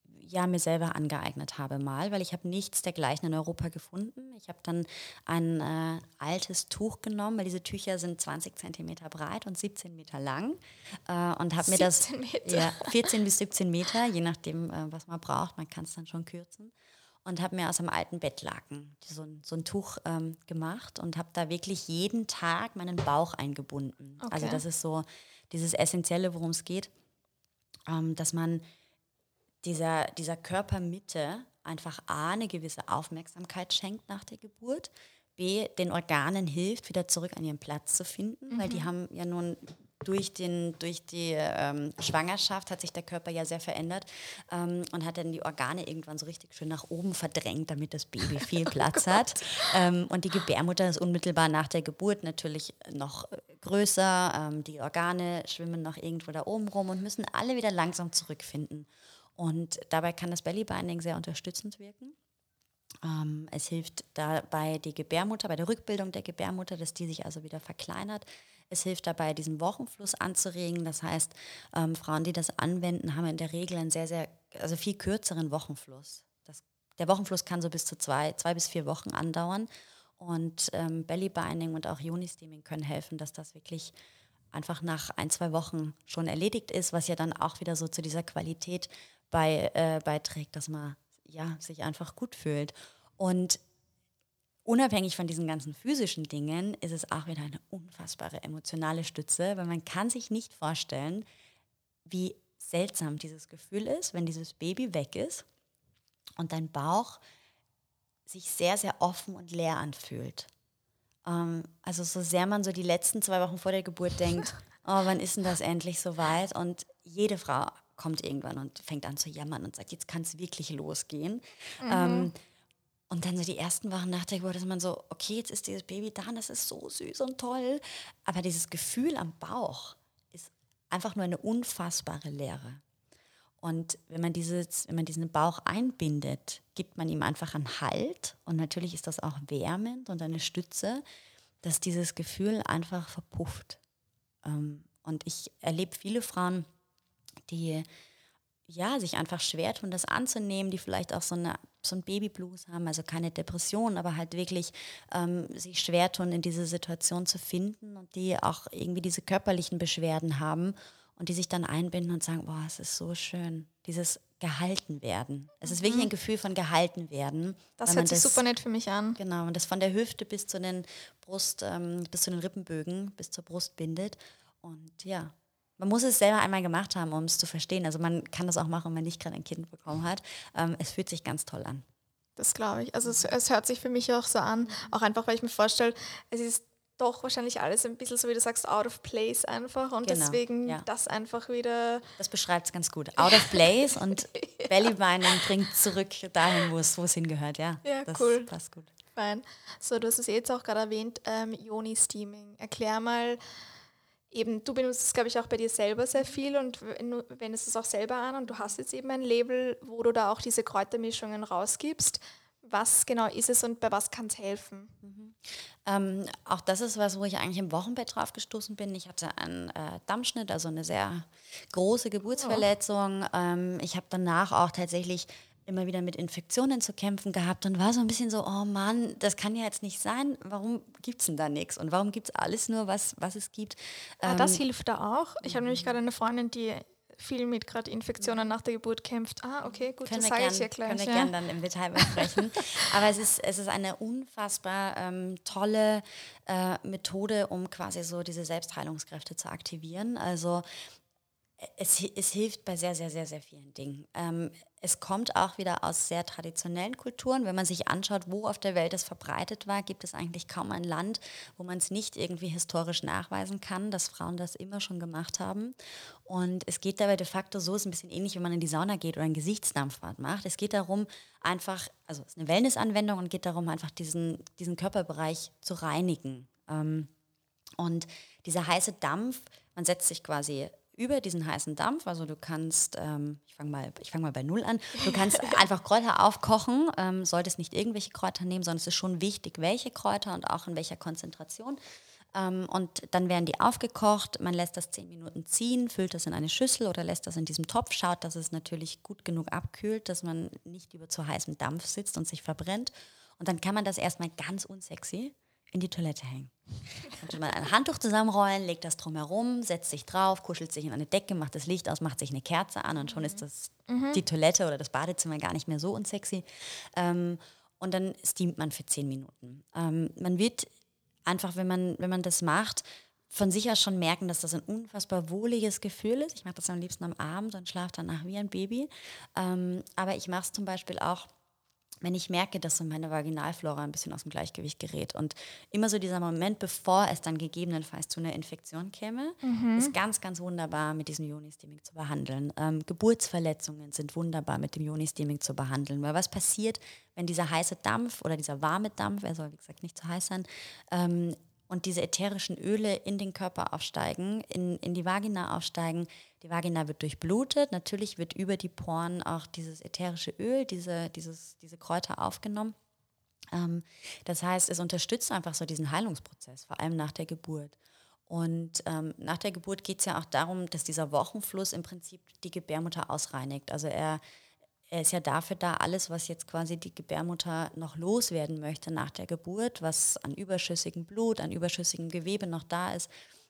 ja mir selber angeeignet habe mal, weil ich habe nichts dergleichen in Europa gefunden. Ich habe dann ein äh, altes Tuch genommen, weil diese Tücher sind 20 Zentimeter breit und 17 Meter lang äh, und habe mir das ja, 14 bis 17 Meter, je nachdem, äh, was man braucht, man kann es dann schon kürzen und habe mir aus einem alten Bettlaken so ein, so ein Tuch ähm, gemacht und habe da wirklich jeden Tag meinen Bauch eingebunden. Also okay. Also das ist so dieses Essentielle, worum es geht, ähm, dass man dieser, dieser Körpermitte einfach A, eine gewisse Aufmerksamkeit schenkt nach der Geburt, B, den Organen hilft, wieder zurück an ihren Platz zu finden, mhm. weil die mhm. haben ja nun durch, den, durch die ähm, Schwangerschaft hat sich der Körper ja sehr verändert ähm, und hat dann die Organe irgendwann so richtig schön nach oben verdrängt, damit das Baby viel Platz hat. Ähm, und die Gebärmutter ist unmittelbar nach der Geburt natürlich noch größer. Ähm, die Organe schwimmen noch irgendwo da oben rum und müssen alle wieder langsam zurückfinden. Und dabei kann das Bellybinding sehr unterstützend wirken. Ähm, es hilft dabei die Gebärmutter, bei der Rückbildung der Gebärmutter, dass die sich also wieder verkleinert. Es hilft dabei, diesen Wochenfluss anzuregen. Das heißt, ähm, Frauen, die das anwenden, haben in der Regel einen sehr, sehr, also viel kürzeren Wochenfluss. Das, der Wochenfluss kann so bis zu zwei, zwei bis vier Wochen andauern. Und ähm, Bellybinding und auch Uni-Steaming können helfen, dass das wirklich einfach nach ein, zwei Wochen schon erledigt ist, was ja dann auch wieder so zu dieser Qualität bei, äh, beiträgt, dass man ja, sich einfach gut fühlt. Und unabhängig von diesen ganzen physischen Dingen ist es auch wieder eine unfassbare emotionale Stütze, weil man kann sich nicht vorstellen, wie seltsam dieses Gefühl ist, wenn dieses Baby weg ist und dein Bauch sich sehr, sehr offen und leer anfühlt. Ähm, also so sehr man so die letzten zwei Wochen vor der Geburt denkt, oh, wann ist denn das endlich soweit? Und jede Frau kommt irgendwann und fängt an zu jammern und sagt, jetzt kann es wirklich losgehen. Mhm. Ähm, und dann so die ersten Wochen nach der Geburt ist man so, okay, jetzt ist dieses Baby da und das ist so süß und toll. Aber dieses Gefühl am Bauch ist einfach nur eine unfassbare Leere. Und wenn man, dieses, wenn man diesen Bauch einbindet, gibt man ihm einfach einen Halt. Und natürlich ist das auch wärmend und eine Stütze, dass dieses Gefühl einfach verpufft. Ähm, und ich erlebe viele Frauen, die ja, sich einfach schwer tun, das anzunehmen, die vielleicht auch so, eine, so ein Babyblues haben, also keine Depression, aber halt wirklich ähm, sich schwer tun, in diese Situation zu finden und die auch irgendwie diese körperlichen Beschwerden haben und die sich dann einbinden und sagen, boah, es ist so schön, dieses gehalten werden. Es ist wirklich ein mhm. Gefühl von gehalten werden. Das hört sich das, super nett für mich an. Genau, und das von der Hüfte bis zu den Brust, ähm, bis zu den Rippenbögen, bis zur Brust bindet. Und ja, man muss es selber einmal gemacht haben, um es zu verstehen. Also man kann das auch machen, wenn man nicht gerade ein Kind bekommen hat. Ähm, es fühlt sich ganz toll an. Das glaube ich. Also es, es, hört sich für mich auch so an, auch einfach, weil ich mir vorstelle, es ist doch wahrscheinlich alles ein bisschen, so wie du sagst, out of place einfach und genau, deswegen ja. das einfach wieder. Das beschreibt es ganz gut. Out of place und ja. Bellybeinen bringt zurück dahin, wo es hingehört, ja. Ja, das cool. Passt gut. Fein. So, du hast es jetzt auch gerade erwähnt, ähm, Yoni-Steaming. Erklär mal, eben, du benutzt es, glaube ich, auch bei dir selber sehr viel und wendest es auch selber an und du hast jetzt eben ein Label, wo du da auch diese Kräutermischungen rausgibst. Was genau ist es und bei was kann es helfen? Mhm. Ähm, auch das ist was, wo ich eigentlich im Wochenbett drauf gestoßen bin. Ich hatte einen äh, Dammschnitt, also eine sehr große Geburtsverletzung. Oh. Ähm, ich habe danach auch tatsächlich immer wieder mit Infektionen zu kämpfen gehabt und war so ein bisschen so, oh Mann, das kann ja jetzt nicht sein. Warum gibt es denn da nichts? Und warum gibt es alles nur, was, was es gibt? Ah, das ähm, hilft da auch. Ich habe nämlich gerade eine Freundin, die viel mit gerade Infektionen nach der Geburt kämpft. Ah, okay, gut, können das sage ich ja gleich. Können wir ja. gerne dann im Detail besprechen. Aber es ist, es ist eine unfassbar ähm, tolle äh, Methode, um quasi so diese Selbstheilungskräfte zu aktivieren. Also es, es hilft bei sehr, sehr, sehr, sehr vielen Dingen. Ähm, es kommt auch wieder aus sehr traditionellen Kulturen. Wenn man sich anschaut, wo auf der Welt es verbreitet war, gibt es eigentlich kaum ein Land, wo man es nicht irgendwie historisch nachweisen kann, dass Frauen das immer schon gemacht haben. Und es geht dabei de facto so, es ist ein bisschen ähnlich, wenn man in die Sauna geht oder ein Gesichtsdampfbad macht. Es geht darum, einfach, also es ist eine Wellnessanwendung und geht darum, einfach diesen, diesen Körperbereich zu reinigen. Ähm, und dieser heiße Dampf, man setzt sich quasi über diesen heißen Dampf, also du kannst, ähm, ich fange mal, fang mal bei Null an, du kannst einfach Kräuter aufkochen, ähm, solltest nicht irgendwelche Kräuter nehmen, sondern es ist schon wichtig, welche Kräuter und auch in welcher Konzentration. Ähm, und dann werden die aufgekocht, man lässt das zehn Minuten ziehen, füllt das in eine Schüssel oder lässt das in diesem Topf, schaut, dass es natürlich gut genug abkühlt, dass man nicht über zu heißem Dampf sitzt und sich verbrennt. Und dann kann man das erstmal ganz unsexy in die Toilette hängen. Dann man ein Handtuch zusammenrollen, legt das drumherum, setzt sich drauf, kuschelt sich in eine Decke, macht das Licht aus, macht sich eine Kerze an und schon ist das mhm. die Toilette oder das Badezimmer gar nicht mehr so unsexy. Ähm, und dann steamt man für zehn Minuten. Ähm, man wird einfach, wenn man, wenn man das macht, von sich aus schon merken, dass das ein unfassbar wohliges Gefühl ist. Ich mache das am liebsten am Abend und schlafe danach wie ein Baby. Ähm, aber ich mache es zum Beispiel auch wenn ich merke, dass so meine Vaginalflora ein bisschen aus dem Gleichgewicht gerät. Und immer so dieser Moment, bevor es dann gegebenenfalls zu einer Infektion käme, mhm. ist ganz, ganz wunderbar mit diesem Joni-Steaming zu behandeln. Ähm, Geburtsverletzungen sind wunderbar mit dem Joni-Steaming zu behandeln. Weil was passiert, wenn dieser heiße Dampf oder dieser warme Dampf, er soll wie gesagt nicht zu heiß sein, ähm, und diese ätherischen Öle in den Körper aufsteigen, in, in die Vagina aufsteigen. Die Vagina wird durchblutet. Natürlich wird über die Poren auch dieses ätherische Öl, diese, dieses, diese Kräuter aufgenommen. Ähm, das heißt, es unterstützt einfach so diesen Heilungsprozess, vor allem nach der Geburt. Und ähm, nach der Geburt geht es ja auch darum, dass dieser Wochenfluss im Prinzip die Gebärmutter ausreinigt. Also er er ist ja dafür da, alles, was jetzt quasi die Gebärmutter noch loswerden möchte nach der Geburt, was an überschüssigem Blut, an überschüssigem Gewebe noch da ist,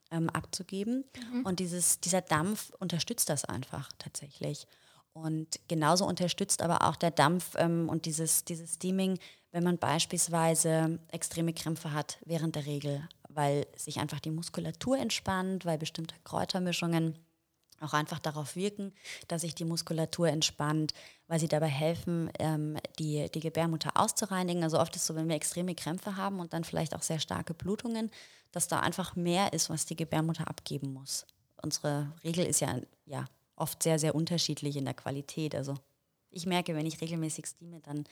ähm, abzugeben. Mhm. Und dieses, dieser Dampf unterstützt das einfach tatsächlich. Und genauso unterstützt aber auch der Dampf ähm, und dieses, dieses Steaming, wenn man beispielsweise extreme Krämpfe hat während der Regel, weil sich einfach die Muskulatur entspannt, weil bestimmte Kräutermischungen auch einfach darauf wirken, dass sich die Muskulatur entspannt, weil sie dabei helfen, ähm, die, die Gebärmutter auszureinigen. Also oft ist es so, wenn wir extreme Krämpfe haben und dann vielleicht auch sehr starke Blutungen, dass da einfach mehr ist, was die Gebärmutter abgeben muss. Unsere Regel ist ja, ja oft sehr, sehr unterschiedlich in der Qualität. Also ich merke, wenn ich regelmäßig steame, dann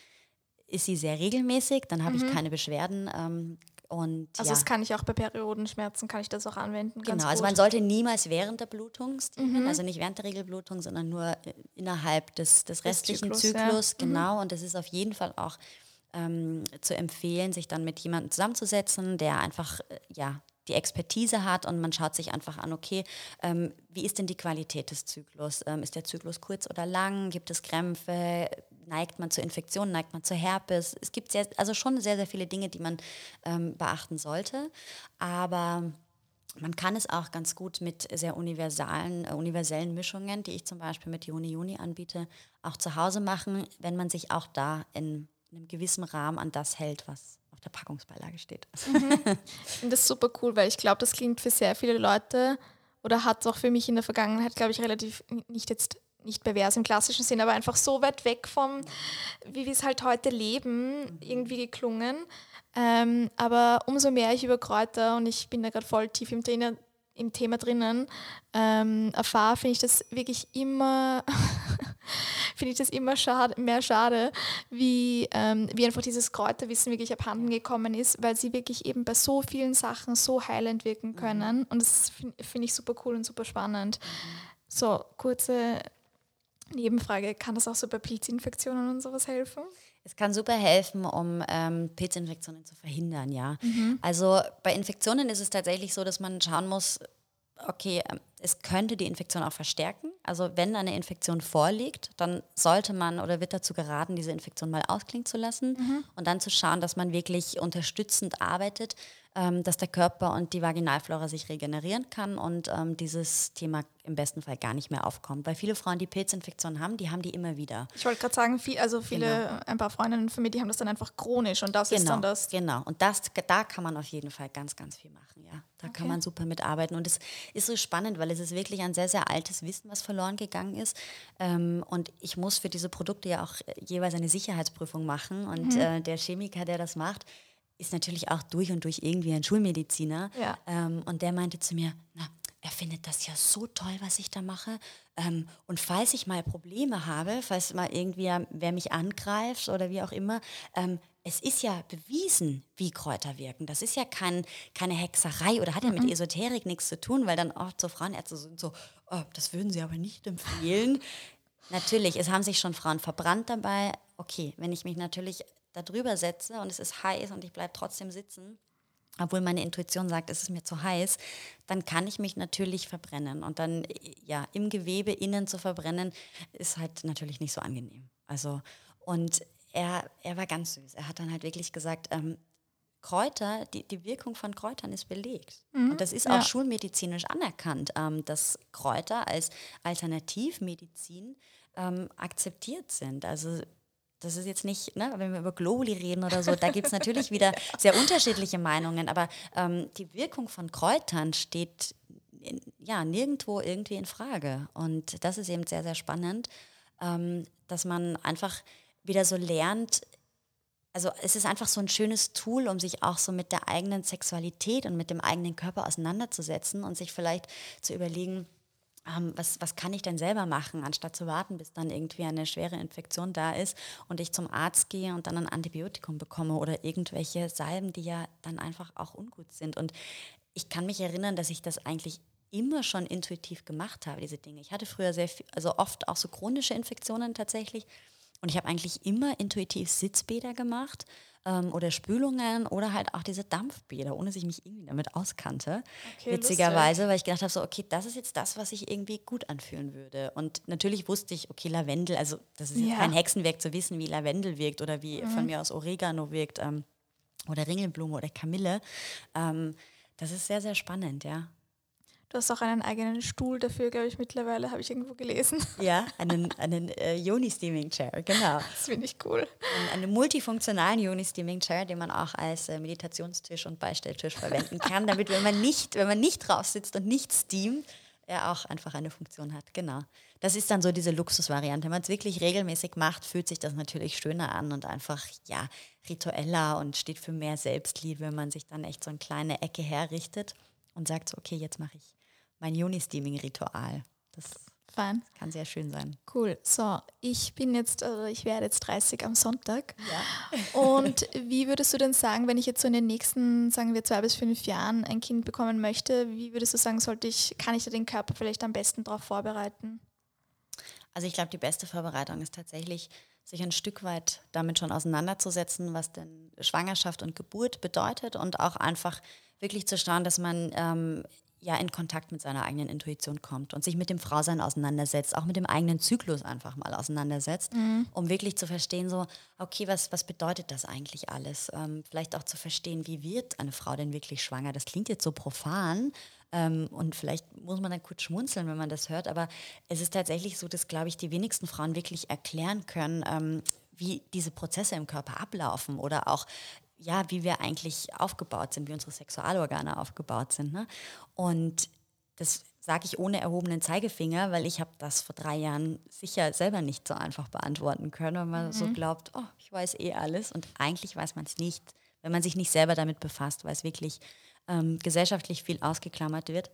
ist sie sehr regelmäßig, dann habe mhm. ich keine Beschwerden. Ähm, und, also ja. das kann ich auch bei Periodenschmerzen, kann ich das auch anwenden. genau, also man sollte niemals während der Blutung mhm. also nicht während der Regelblutung, sondern nur äh, innerhalb des, des restlichen Zyklus. Zyklus ja. Mhm. Genau, mhm. und es ist auf jeden Fall auch ähm, zu empfehlen, sich dann mit jemandem zusammenzusetzen, der einfach, äh, ja, die Expertise hat und man schaut sich einfach an, okay, ähm, wie ist denn die Qualität des Zyklus? Ähm, ist der Zyklus kurz oder lang? Gibt es Krämpfe? Neigt man zu Infektionen, neigt man zu Herpes. Es gibt sehr, also schon sehr, sehr viele Dinge, die man ähm, beachten sollte. Aber man kann es auch ganz gut mit sehr universalen, äh, universellen Mischungen, die ich zum Beispiel mit Juni Juni anbiete, auch zu Hause machen, wenn man sich auch da in, in einem gewissen Rahmen an das hält, was auf der Packungsbeilage steht. Mhm. Das ist super cool, weil ich glaube, das klingt für sehr viele Leute oder hat es auch für mich in der Vergangenheit, glaube ich, relativ nicht jetzt nicht pervers im klassischen Sinn, aber einfach so weit weg vom, wie wir es halt heute leben, irgendwie geklungen. Ähm, aber umso mehr ich über Kräuter und ich bin da gerade voll tief im, Trainer, im Thema drinnen ähm, erfahre, finde ich das wirklich immer, finde ich das immer schade, mehr schade, wie, ähm, wie einfach dieses Kräuterwissen wirklich abhanden gekommen ist, weil sie wirklich eben bei so vielen Sachen so heilend wirken mhm. können. Und das finde find ich super cool und super spannend. So, kurze Nebenfrage, kann das auch so bei Pilzinfektionen und sowas helfen? Es kann super helfen, um ähm, Pilzinfektionen zu verhindern, ja. Mhm. Also bei Infektionen ist es tatsächlich so, dass man schauen muss, okay, ähm, es könnte die Infektion auch verstärken. Also wenn eine Infektion vorliegt, dann sollte man oder wird dazu geraten, diese Infektion mal ausklingen zu lassen mhm. und dann zu schauen, dass man wirklich unterstützend arbeitet, ähm, dass der Körper und die Vaginalflora sich regenerieren kann und ähm, dieses Thema im besten Fall gar nicht mehr aufkommt. Weil viele Frauen, die Pilzinfektionen haben, die haben die immer wieder. Ich wollte gerade sagen, viel, also viele, genau. ein paar Freundinnen von mir, die haben das dann einfach chronisch und das genau, ist dann das. Genau, und das, da kann man auf jeden Fall ganz, ganz viel machen, ja. Da okay. kann man super mitarbeiten. Und es ist so spannend, weil es ist wirklich ein sehr, sehr altes Wissen, was verloren gegangen ist. Ähm, und ich muss für diese Produkte ja auch jeweils eine Sicherheitsprüfung machen. Und mhm. äh, der Chemiker, der das macht, ist natürlich auch durch und durch irgendwie ein Schulmediziner. Ja. Ähm, und der meinte zu mir, na, er findet das ja so toll, was ich da mache. Ähm, und falls ich mal Probleme habe, falls mal irgendwie wer mich angreift oder wie auch immer, ähm, es ist ja bewiesen, wie Kräuter wirken. Das ist ja kein, keine Hexerei oder hat ja mit mhm. Esoterik nichts zu tun, weil dann oft so Frauenärzte sind so, oh, das würden sie aber nicht empfehlen. natürlich, es haben sich schon Frauen verbrannt dabei. Okay, wenn ich mich natürlich da drüber setze und es ist heiß und ich bleibe trotzdem sitzen, obwohl meine Intuition sagt, es ist mir zu heiß, dann kann ich mich natürlich verbrennen. Und dann ja im Gewebe innen zu verbrennen, ist halt natürlich nicht so angenehm. Also, und er, er war ganz süß. Er hat dann halt wirklich gesagt, ähm, Kräuter, die, die Wirkung von Kräutern ist belegt. Mhm, und das ist auch ja. schulmedizinisch anerkannt, ähm, dass Kräuter als Alternativmedizin ähm, akzeptiert sind. Also das ist jetzt nicht, ne, wenn wir über Globuli reden oder so, da gibt es natürlich wieder sehr unterschiedliche Meinungen, aber ähm, die Wirkung von Kräutern steht in, ja nirgendwo irgendwie in Frage. Und das ist eben sehr, sehr spannend, ähm, dass man einfach wieder so lernt, also es ist einfach so ein schönes Tool, um sich auch so mit der eigenen Sexualität und mit dem eigenen Körper auseinanderzusetzen und sich vielleicht zu überlegen, ähm, was, was kann ich denn selber machen, anstatt zu warten, bis dann irgendwie eine schwere Infektion da ist und ich zum Arzt gehe und dann ein Antibiotikum bekomme oder irgendwelche Salben, die ja dann einfach auch ungut sind. Und ich kann mich erinnern, dass ich das eigentlich immer schon intuitiv gemacht habe, diese Dinge. Ich hatte früher sehr viel, also oft auch so chronische Infektionen tatsächlich. Und ich habe eigentlich immer intuitiv Sitzbäder gemacht ähm, oder Spülungen oder halt auch diese Dampfbäder, ohne dass ich mich irgendwie damit auskannte. Okay, Witzigerweise, lustig. weil ich gedacht habe, so, okay, das ist jetzt das, was sich irgendwie gut anfühlen würde. Und natürlich wusste ich, okay, Lavendel, also das ist ja. kein Hexenwerk zu wissen, wie Lavendel wirkt oder wie mhm. von mir aus Oregano wirkt ähm, oder Ringelblume oder Kamille. Ähm, das ist sehr, sehr spannend, ja. Du hast auch einen eigenen Stuhl dafür, glaube ich, mittlerweile, habe ich irgendwo gelesen. Ja, einen, einen äh, Yoni-Steaming-Chair, genau. Das finde ich cool. Einen, einen multifunktionalen Yoni-Steaming-Chair, den man auch als äh, Meditationstisch und Beistelltisch verwenden kann, damit, wenn man nicht, wenn man nicht drauf sitzt und nicht steamt, er auch einfach eine Funktion hat. Genau. Das ist dann so diese Luxusvariante. Wenn man es wirklich regelmäßig macht, fühlt sich das natürlich schöner an und einfach, ja, ritueller und steht für mehr Selbstliebe, wenn man sich dann echt so eine kleine Ecke herrichtet und sagt so, okay, jetzt mache ich mein Juni-Steaming-Ritual. Das Fein. kann sehr schön sein. Cool. So, ich bin jetzt, also ich werde jetzt 30 am Sonntag. Ja. Und wie würdest du denn sagen, wenn ich jetzt so in den nächsten, sagen wir, zwei bis fünf Jahren ein Kind bekommen möchte, wie würdest du sagen, sollte ich, kann ich da den Körper vielleicht am besten darauf vorbereiten? Also ich glaube, die beste Vorbereitung ist tatsächlich, sich ein Stück weit damit schon auseinanderzusetzen, was denn Schwangerschaft und Geburt bedeutet und auch einfach wirklich zu schauen, dass man ähm, ja in Kontakt mit seiner eigenen Intuition kommt und sich mit dem Frausein auseinandersetzt, auch mit dem eigenen Zyklus einfach mal auseinandersetzt, mhm. um wirklich zu verstehen, so, okay, was, was bedeutet das eigentlich alles? Ähm, vielleicht auch zu verstehen, wie wird eine Frau denn wirklich schwanger? Das klingt jetzt so profan, ähm, und vielleicht muss man dann kurz schmunzeln, wenn man das hört, aber es ist tatsächlich so, dass, glaube ich, die wenigsten Frauen wirklich erklären können, ähm, wie diese Prozesse im Körper ablaufen oder auch ja, wie wir eigentlich aufgebaut sind, wie unsere Sexualorgane aufgebaut sind. Ne? Und das sage ich ohne erhobenen Zeigefinger, weil ich habe das vor drei Jahren sicher selber nicht so einfach beantworten können, weil man mhm. so glaubt, oh, ich weiß eh alles und eigentlich weiß man es nicht, wenn man sich nicht selber damit befasst, weil es wirklich ähm, gesellschaftlich viel ausgeklammert wird.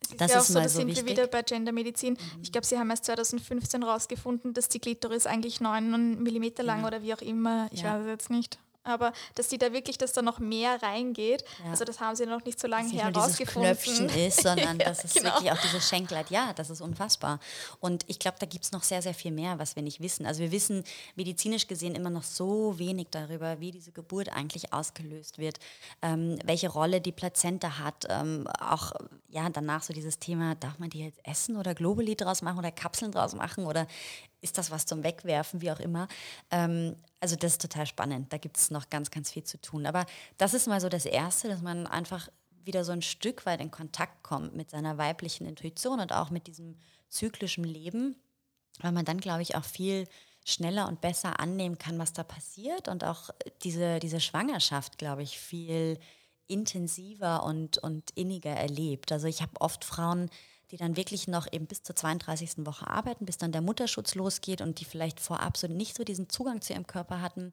Es ist das ja auch ist so, da so sind wichtig. wir wieder bei Gendermedizin. Mhm. Ich glaube, Sie haben erst 2015 herausgefunden, dass die Klitoris eigentlich 9 mm lang ja. oder wie auch immer, ich ja. weiß es jetzt nicht aber dass die da wirklich, dass da noch mehr reingeht. Ja. Also das haben sie noch nicht so lange herausgefunden. Dass Knöpfchen ist, sondern ja, dass es genau. wirklich auch dieses Schenkeleit, ja, das ist unfassbar. Und ich glaube, da gibt es noch sehr, sehr viel mehr, was wir nicht wissen. Also wir wissen medizinisch gesehen immer noch so wenig darüber, wie diese Geburt eigentlich ausgelöst wird, ähm, welche Rolle die Plazenta hat, ähm, auch ja, danach so dieses Thema, darf man die jetzt essen oder Globuli draus machen oder Kapseln draus machen oder ist das was zum Wegwerfen, wie auch immer. Ähm, also das ist total spannend. Da gibt es noch ganz, ganz viel zu tun. Aber das ist mal so das Erste, dass man einfach wieder so ein Stück weit in Kontakt kommt mit seiner weiblichen Intuition und auch mit diesem zyklischen Leben, weil man dann, glaube ich, auch viel schneller und besser annehmen kann, was da passiert und auch diese, diese Schwangerschaft, glaube ich, viel intensiver und, und inniger erlebt. Also ich habe oft Frauen, die dann wirklich noch eben bis zur 32. Woche arbeiten, bis dann der Mutterschutz losgeht und die vielleicht vorab so nicht so diesen Zugang zu ihrem Körper hatten,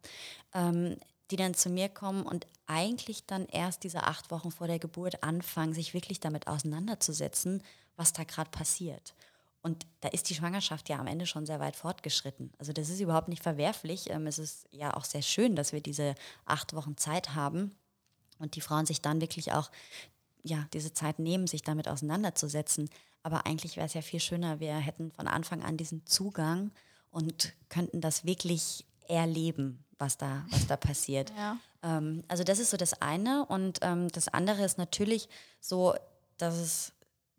ähm, die dann zu mir kommen und eigentlich dann erst diese acht Wochen vor der Geburt anfangen, sich wirklich damit auseinanderzusetzen, was da gerade passiert. Und da ist die Schwangerschaft ja am Ende schon sehr weit fortgeschritten. Also das ist überhaupt nicht verwerflich. Ähm, es ist ja auch sehr schön, dass wir diese acht Wochen Zeit haben und die Frauen sich dann wirklich auch ja, diese Zeit nehmen, sich damit auseinanderzusetzen. Aber eigentlich wäre es ja viel schöner, wir hätten von Anfang an diesen Zugang und könnten das wirklich erleben, was da, was da passiert. Ja. Ähm, also das ist so das eine. Und ähm, das andere ist natürlich so, dass es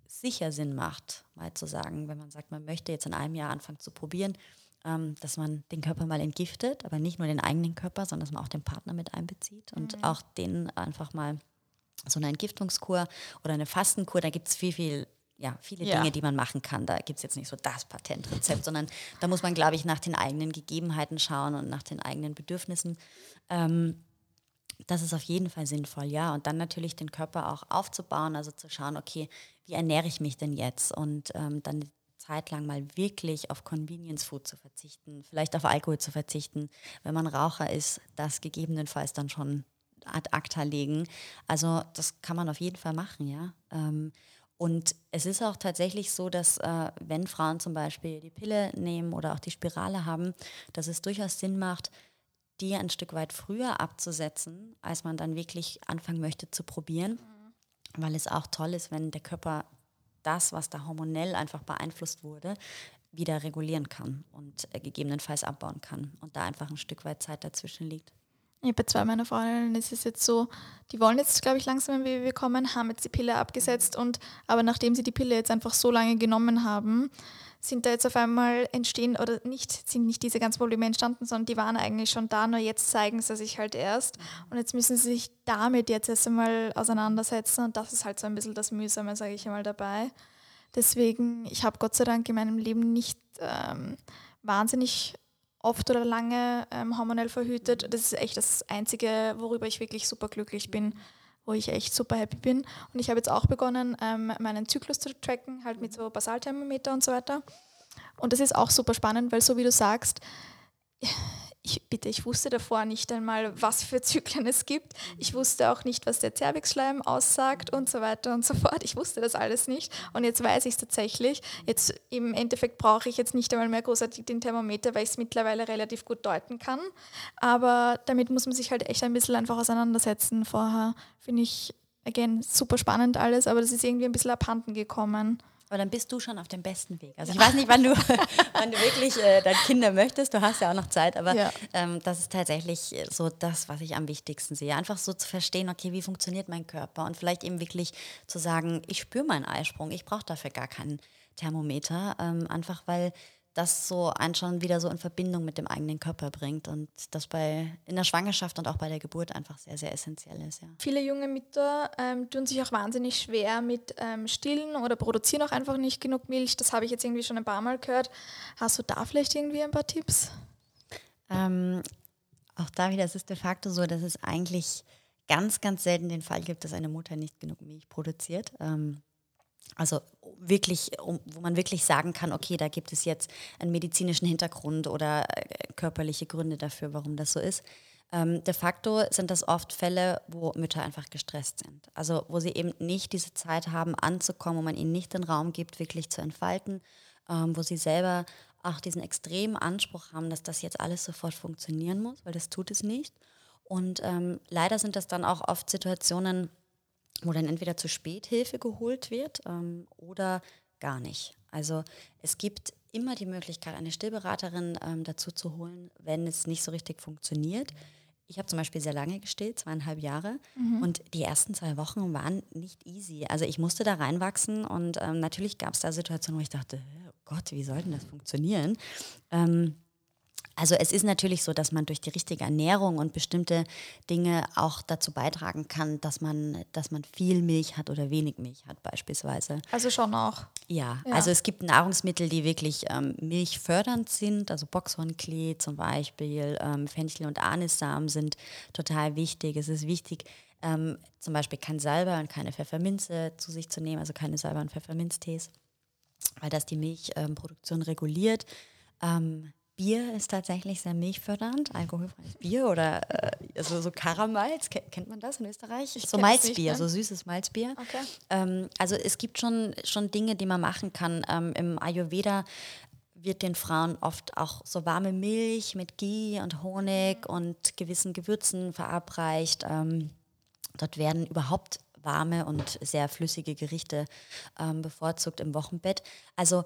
sicher Sinn macht, mal zu sagen, wenn man sagt, man möchte jetzt in einem Jahr anfangen zu probieren, ähm, dass man den Körper mal entgiftet, aber nicht nur den eigenen Körper, sondern dass man auch den Partner mit einbezieht und mhm. auch den einfach mal so eine Entgiftungskur oder eine Fastenkur, da gibt es viel, viel ja, viele ja. Dinge, die man machen kann. Da gibt es jetzt nicht so das Patentrezept, sondern da muss man, glaube ich, nach den eigenen Gegebenheiten schauen und nach den eigenen Bedürfnissen. Ähm, das ist auf jeden Fall sinnvoll, ja. Und dann natürlich den Körper auch aufzubauen, also zu schauen, okay, wie ernähre ich mich denn jetzt? Und ähm, dann eine Zeit lang mal wirklich auf Convenience Food zu verzichten, vielleicht auf Alkohol zu verzichten. Wenn man Raucher ist, das gegebenenfalls dann schon ad acta legen. Also das kann man auf jeden Fall machen, ja. Ähm, und es ist auch tatsächlich so, dass äh, wenn Frauen zum Beispiel die Pille nehmen oder auch die Spirale haben, dass es durchaus Sinn macht, die ein Stück weit früher abzusetzen, als man dann wirklich anfangen möchte zu probieren, mhm. weil es auch toll ist, wenn der Körper das, was da hormonell einfach beeinflusst wurde, wieder regulieren kann und äh, gegebenenfalls abbauen kann und da einfach ein Stück weit Zeit dazwischen liegt. Ja, bei zwei meiner Freundinnen ist es jetzt so, die wollen jetzt, glaube ich, langsam ein Baby bekommen, haben jetzt die Pille abgesetzt und aber nachdem sie die Pille jetzt einfach so lange genommen haben, sind da jetzt auf einmal entstehen oder nicht, sind nicht diese ganzen Probleme entstanden, sondern die waren eigentlich schon da, nur jetzt zeigen sie sich halt erst. Und jetzt müssen sie sich damit jetzt erst einmal auseinandersetzen und das ist halt so ein bisschen das Mühsame, sage ich einmal dabei. Deswegen, ich habe Gott sei Dank in meinem Leben nicht ähm, wahnsinnig oft oder lange ähm, hormonell verhütet. Das ist echt das Einzige, worüber ich wirklich super glücklich bin, wo ich echt super happy bin. Und ich habe jetzt auch begonnen, ähm, meinen Zyklus zu tracken, halt mit so Basalthermometer und so weiter. Und das ist auch super spannend, weil so wie du sagst, ich, bitte, ich wusste davor nicht einmal, was für Zyklen es gibt. Ich wusste auch nicht, was der Zervixschleim aussagt und so weiter und so fort. Ich wusste das alles nicht und jetzt weiß ich es tatsächlich. Jetzt im Endeffekt brauche ich jetzt nicht einmal mehr großartig den Thermometer, weil ich es mittlerweile relativ gut deuten kann. Aber damit muss man sich halt echt ein bisschen einfach auseinandersetzen. Vorher finde ich, again, super spannend alles, aber das ist irgendwie ein bisschen abhanden gekommen. Aber dann bist du schon auf dem besten Weg. Also ich weiß nicht, wann du, wann du wirklich äh, deine Kinder möchtest. Du hast ja auch noch Zeit, aber ja. ähm, das ist tatsächlich so das, was ich am wichtigsten sehe. Einfach so zu verstehen, okay, wie funktioniert mein Körper und vielleicht eben wirklich zu sagen, ich spüre meinen Eisprung, ich brauche dafür gar keinen Thermometer, ähm, einfach weil das so einen schon wieder so in Verbindung mit dem eigenen Körper bringt und das bei in der Schwangerschaft und auch bei der Geburt einfach sehr, sehr essentiell ist. Ja. Viele junge Mütter ähm, tun sich auch wahnsinnig schwer mit ähm, Stillen oder produzieren auch einfach nicht genug Milch. Das habe ich jetzt irgendwie schon ein paar Mal gehört. Hast du da vielleicht irgendwie ein paar Tipps? Ähm, auch da wieder, es ist de facto so, dass es eigentlich ganz, ganz selten den Fall gibt, dass eine Mutter nicht genug Milch produziert. Ähm, also wirklich, wo man wirklich sagen kann, okay, da gibt es jetzt einen medizinischen Hintergrund oder äh, körperliche Gründe dafür, warum das so ist. Ähm, de facto sind das oft Fälle, wo Mütter einfach gestresst sind. Also wo sie eben nicht diese Zeit haben, anzukommen, wo man ihnen nicht den Raum gibt, wirklich zu entfalten, ähm, wo sie selber auch diesen extremen Anspruch haben, dass das jetzt alles sofort funktionieren muss, weil das tut es nicht. Und ähm, leider sind das dann auch oft Situationen, wo dann entweder zu spät Hilfe geholt wird ähm, oder gar nicht. Also es gibt immer die Möglichkeit, eine Stillberaterin ähm, dazu zu holen, wenn es nicht so richtig funktioniert. Ich habe zum Beispiel sehr lange gestillt, zweieinhalb Jahre. Mhm. Und die ersten zwei Wochen waren nicht easy. Also ich musste da reinwachsen und ähm, natürlich gab es da Situationen, wo ich dachte, oh Gott, wie soll denn das funktionieren? Ähm, also es ist natürlich so, dass man durch die richtige Ernährung und bestimmte Dinge auch dazu beitragen kann, dass man, dass man viel Milch hat oder wenig Milch hat beispielsweise. Also schon auch. Ja, ja. also es gibt Nahrungsmittel, die wirklich ähm, milchfördernd sind, also Boxhornklee zum Beispiel, ähm, Fenchel und Anissamen sind total wichtig. Es ist wichtig, ähm, zum Beispiel kein Salbei und keine Pfefferminze zu sich zu nehmen, also keine Salbei und Pfefferminztees, weil das die Milchproduktion reguliert. Ähm, Bier ist tatsächlich sehr milchfördernd, alkoholfreies Bier oder äh, also so Karamalz, kennt man das in Österreich? Ich so Malzbier, so süßes Malzbier. Okay. Ähm, also es gibt schon, schon Dinge, die man machen kann. Ähm, Im Ayurveda wird den Frauen oft auch so warme Milch mit Ghee und Honig und gewissen Gewürzen verabreicht. Ähm, dort werden überhaupt warme und sehr flüssige Gerichte ähm, bevorzugt im Wochenbett. Also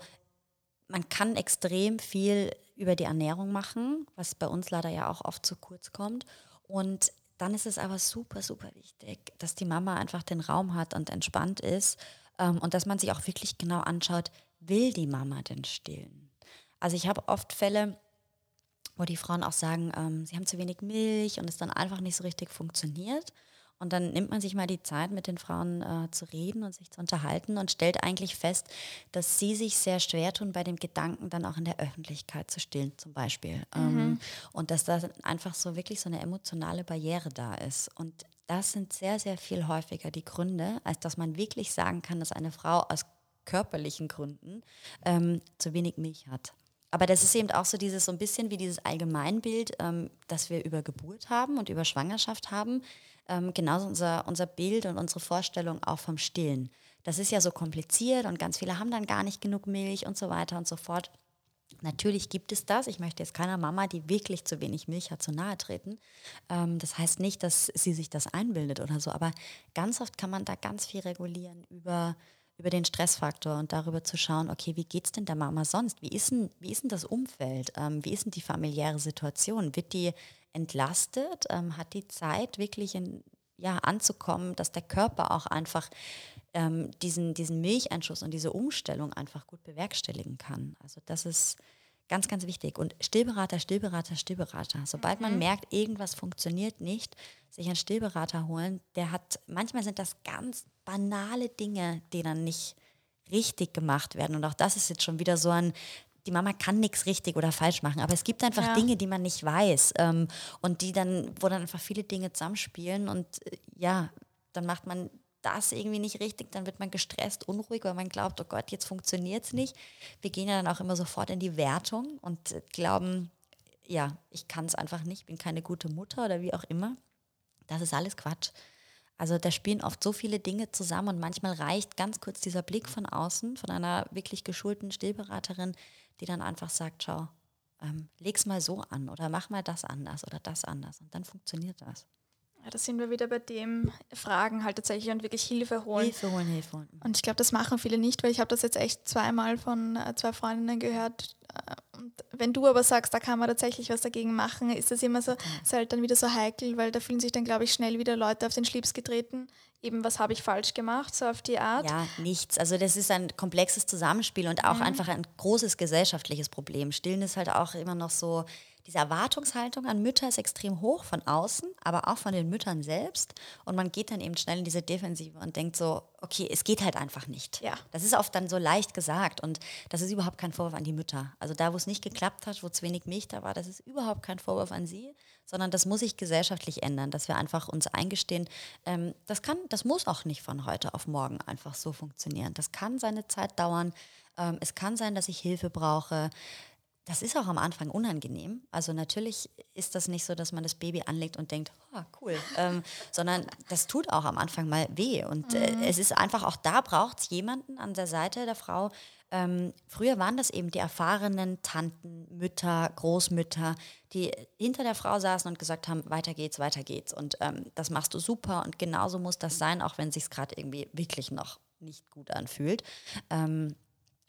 man kann extrem viel über die Ernährung machen, was bei uns leider ja auch oft zu kurz kommt. Und dann ist es aber super, super wichtig, dass die Mama einfach den Raum hat und entspannt ist ähm, und dass man sich auch wirklich genau anschaut, will die Mama denn stillen? Also ich habe oft Fälle, wo die Frauen auch sagen, ähm, sie haben zu wenig Milch und es dann einfach nicht so richtig funktioniert. Und dann nimmt man sich mal die Zeit, mit den Frauen äh, zu reden und sich zu unterhalten und stellt eigentlich fest, dass sie sich sehr schwer tun, bei dem Gedanken dann auch in der Öffentlichkeit zu stillen, zum Beispiel. Mhm. Ähm, und dass da einfach so wirklich so eine emotionale Barriere da ist. Und das sind sehr, sehr viel häufiger die Gründe, als dass man wirklich sagen kann, dass eine Frau aus körperlichen Gründen ähm, zu wenig Milch hat. Aber das ist eben auch so dieses so ein bisschen wie dieses Allgemeinbild, ähm, das wir über Geburt haben und über Schwangerschaft haben ähm, genauso unser, unser Bild und unsere Vorstellung auch vom Stillen. Das ist ja so kompliziert und ganz viele haben dann gar nicht genug Milch und so weiter und so fort. Natürlich gibt es das. Ich möchte jetzt keiner Mama, die wirklich zu wenig Milch hat, zu nahe treten. Ähm, das heißt nicht, dass sie sich das einbildet oder so, aber ganz oft kann man da ganz viel regulieren über, über den Stressfaktor und darüber zu schauen, okay, wie geht es denn der Mama sonst? Wie ist denn, wie ist denn das Umfeld? Ähm, wie ist denn die familiäre Situation? Wird die entlastet, ähm, hat die Zeit, wirklich in, ja, anzukommen, dass der Körper auch einfach ähm, diesen, diesen Milcheinschuss und diese Umstellung einfach gut bewerkstelligen kann. Also das ist ganz, ganz wichtig. Und Stillberater, Stillberater, Stillberater. Sobald man mhm. merkt, irgendwas funktioniert nicht, sich einen Stillberater holen, der hat, manchmal sind das ganz banale Dinge, die dann nicht richtig gemacht werden. Und auch das ist jetzt schon wieder so ein die Mama kann nichts richtig oder falsch machen, aber es gibt einfach ja. Dinge, die man nicht weiß ähm, und die dann, wo dann einfach viele Dinge zusammenspielen und äh, ja, dann macht man das irgendwie nicht richtig, dann wird man gestresst, unruhig, weil man glaubt, oh Gott, jetzt funktioniert es nicht. Wir gehen ja dann auch immer sofort in die Wertung und äh, glauben, ja, ich kann es einfach nicht, bin keine gute Mutter oder wie auch immer. Das ist alles Quatsch. Also da spielen oft so viele Dinge zusammen und manchmal reicht ganz kurz dieser Blick von außen, von einer wirklich geschulten Stillberaterin, die dann einfach sagt, schau, ähm, leg's mal so an oder mach mal das anders oder das anders und dann funktioniert das. Ja, da sind wir wieder bei dem Fragen halt tatsächlich und wirklich Hilfe holen. Hilfe holen, Hilfe holen. Und ich glaube, das machen viele nicht, weil ich habe das jetzt echt zweimal von äh, zwei Freundinnen gehört. Äh, und wenn du aber sagst, da kann man tatsächlich was dagegen machen, ist das immer so, ist halt dann wieder so heikel, weil da fühlen sich dann, glaube ich, schnell wieder Leute auf den Schlips getreten, eben was habe ich falsch gemacht, so auf die Art? Ja, nichts. Also das ist ein komplexes Zusammenspiel und auch mhm. einfach ein großes gesellschaftliches Problem. Stillen ist halt auch immer noch so diese Erwartungshaltung an Mütter ist extrem hoch von außen, aber auch von den Müttern selbst. Und man geht dann eben schnell in diese Defensive und denkt so, okay, es geht halt einfach nicht. Ja. Das ist oft dann so leicht gesagt und das ist überhaupt kein Vorwurf an die Mütter. Also da, wo es nicht geklappt hat, wo zu wenig Milch da war, das ist überhaupt kein Vorwurf an sie, sondern das muss sich gesellschaftlich ändern, dass wir einfach uns eingestehen, ähm, das kann, das muss auch nicht von heute auf morgen einfach so funktionieren. Das kann seine Zeit dauern. Ähm, es kann sein, dass ich Hilfe brauche. Das ist auch am Anfang unangenehm. Also natürlich ist das nicht so, dass man das Baby anlegt und denkt, oh, cool, ähm, sondern das tut auch am Anfang mal weh. Und äh, es ist einfach auch da braucht es jemanden an der Seite der Frau. Ähm, früher waren das eben die erfahrenen Tanten, Mütter, Großmütter, die hinter der Frau saßen und gesagt haben, weiter geht's, weiter geht's. Und ähm, das machst du super und genauso muss das sein, auch wenn es sich gerade irgendwie wirklich noch nicht gut anfühlt. Ähm,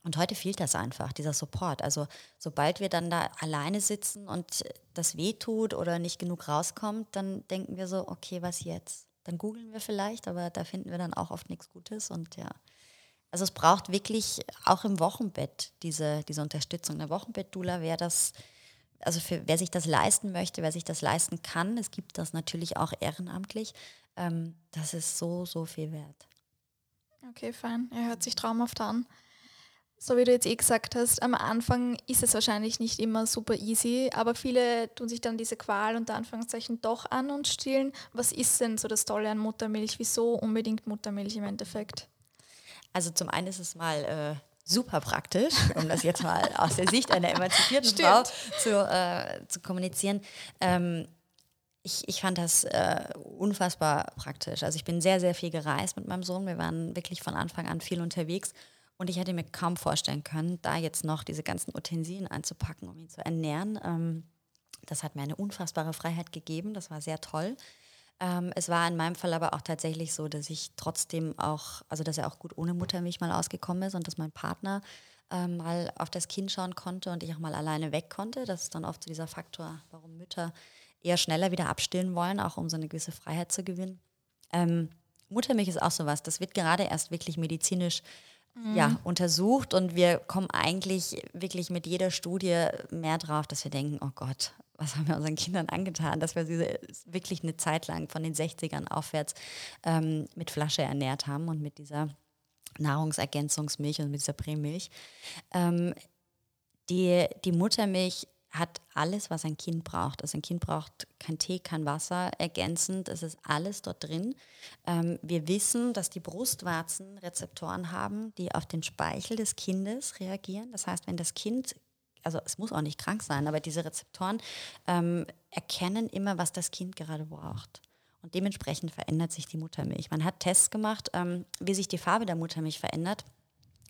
und heute fehlt das einfach, dieser Support. Also sobald wir dann da alleine sitzen und das wehtut oder nicht genug rauskommt, dann denken wir so, okay, was jetzt? Dann googeln wir vielleicht, aber da finden wir dann auch oft nichts Gutes. Und ja, also es braucht wirklich auch im Wochenbett diese, diese Unterstützung. Eine Wochenbettdula wäre das, also für wer sich das leisten möchte, wer sich das leisten kann, es gibt das natürlich auch ehrenamtlich, ähm, das ist so, so viel wert. Okay, fein. Er hört sich traumhaft an so wie du jetzt eh gesagt hast, am Anfang ist es wahrscheinlich nicht immer super easy, aber viele tun sich dann diese Qual unter Anführungszeichen doch an und stillen. Was ist denn so das Tolle an Muttermilch? Wieso unbedingt Muttermilch im Endeffekt? Also zum einen ist es mal äh, super praktisch, um das jetzt mal aus der Sicht einer emanzipierten Frau zu, äh, zu kommunizieren. Ähm, ich, ich fand das äh, unfassbar praktisch. Also ich bin sehr, sehr viel gereist mit meinem Sohn. Wir waren wirklich von Anfang an viel unterwegs und ich hätte mir kaum vorstellen können, da jetzt noch diese ganzen Utensilien einzupacken, um ihn zu ernähren. Ähm, das hat mir eine unfassbare Freiheit gegeben. Das war sehr toll. Ähm, es war in meinem Fall aber auch tatsächlich so, dass ich trotzdem auch, also dass er auch gut ohne Muttermilch mal ausgekommen ist und dass mein Partner ähm, mal auf das Kind schauen konnte und ich auch mal alleine weg konnte. Das ist dann oft so dieser Faktor, warum Mütter eher schneller wieder abstillen wollen, auch um so eine gewisse Freiheit zu gewinnen. Ähm, Muttermilch ist auch sowas, das wird gerade erst wirklich medizinisch mhm. ja, untersucht und wir kommen eigentlich wirklich mit jeder Studie mehr drauf, dass wir denken, oh Gott, was haben wir unseren Kindern angetan, dass wir sie wirklich eine Zeit lang von den 60ern aufwärts ähm, mit Flasche ernährt haben und mit dieser Nahrungsergänzungsmilch und mit dieser Prämilch. Ähm, die, die Muttermilch hat alles, was ein Kind braucht. Also ein Kind braucht kein Tee, kein Wasser, ergänzend, es ist alles dort drin. Ähm, wir wissen, dass die Brustwarzen Rezeptoren haben, die auf den Speichel des Kindes reagieren. Das heißt, wenn das Kind, also es muss auch nicht krank sein, aber diese Rezeptoren ähm, erkennen immer, was das Kind gerade braucht. Und dementsprechend verändert sich die Muttermilch. Man hat Tests gemacht, ähm, wie sich die Farbe der Muttermilch verändert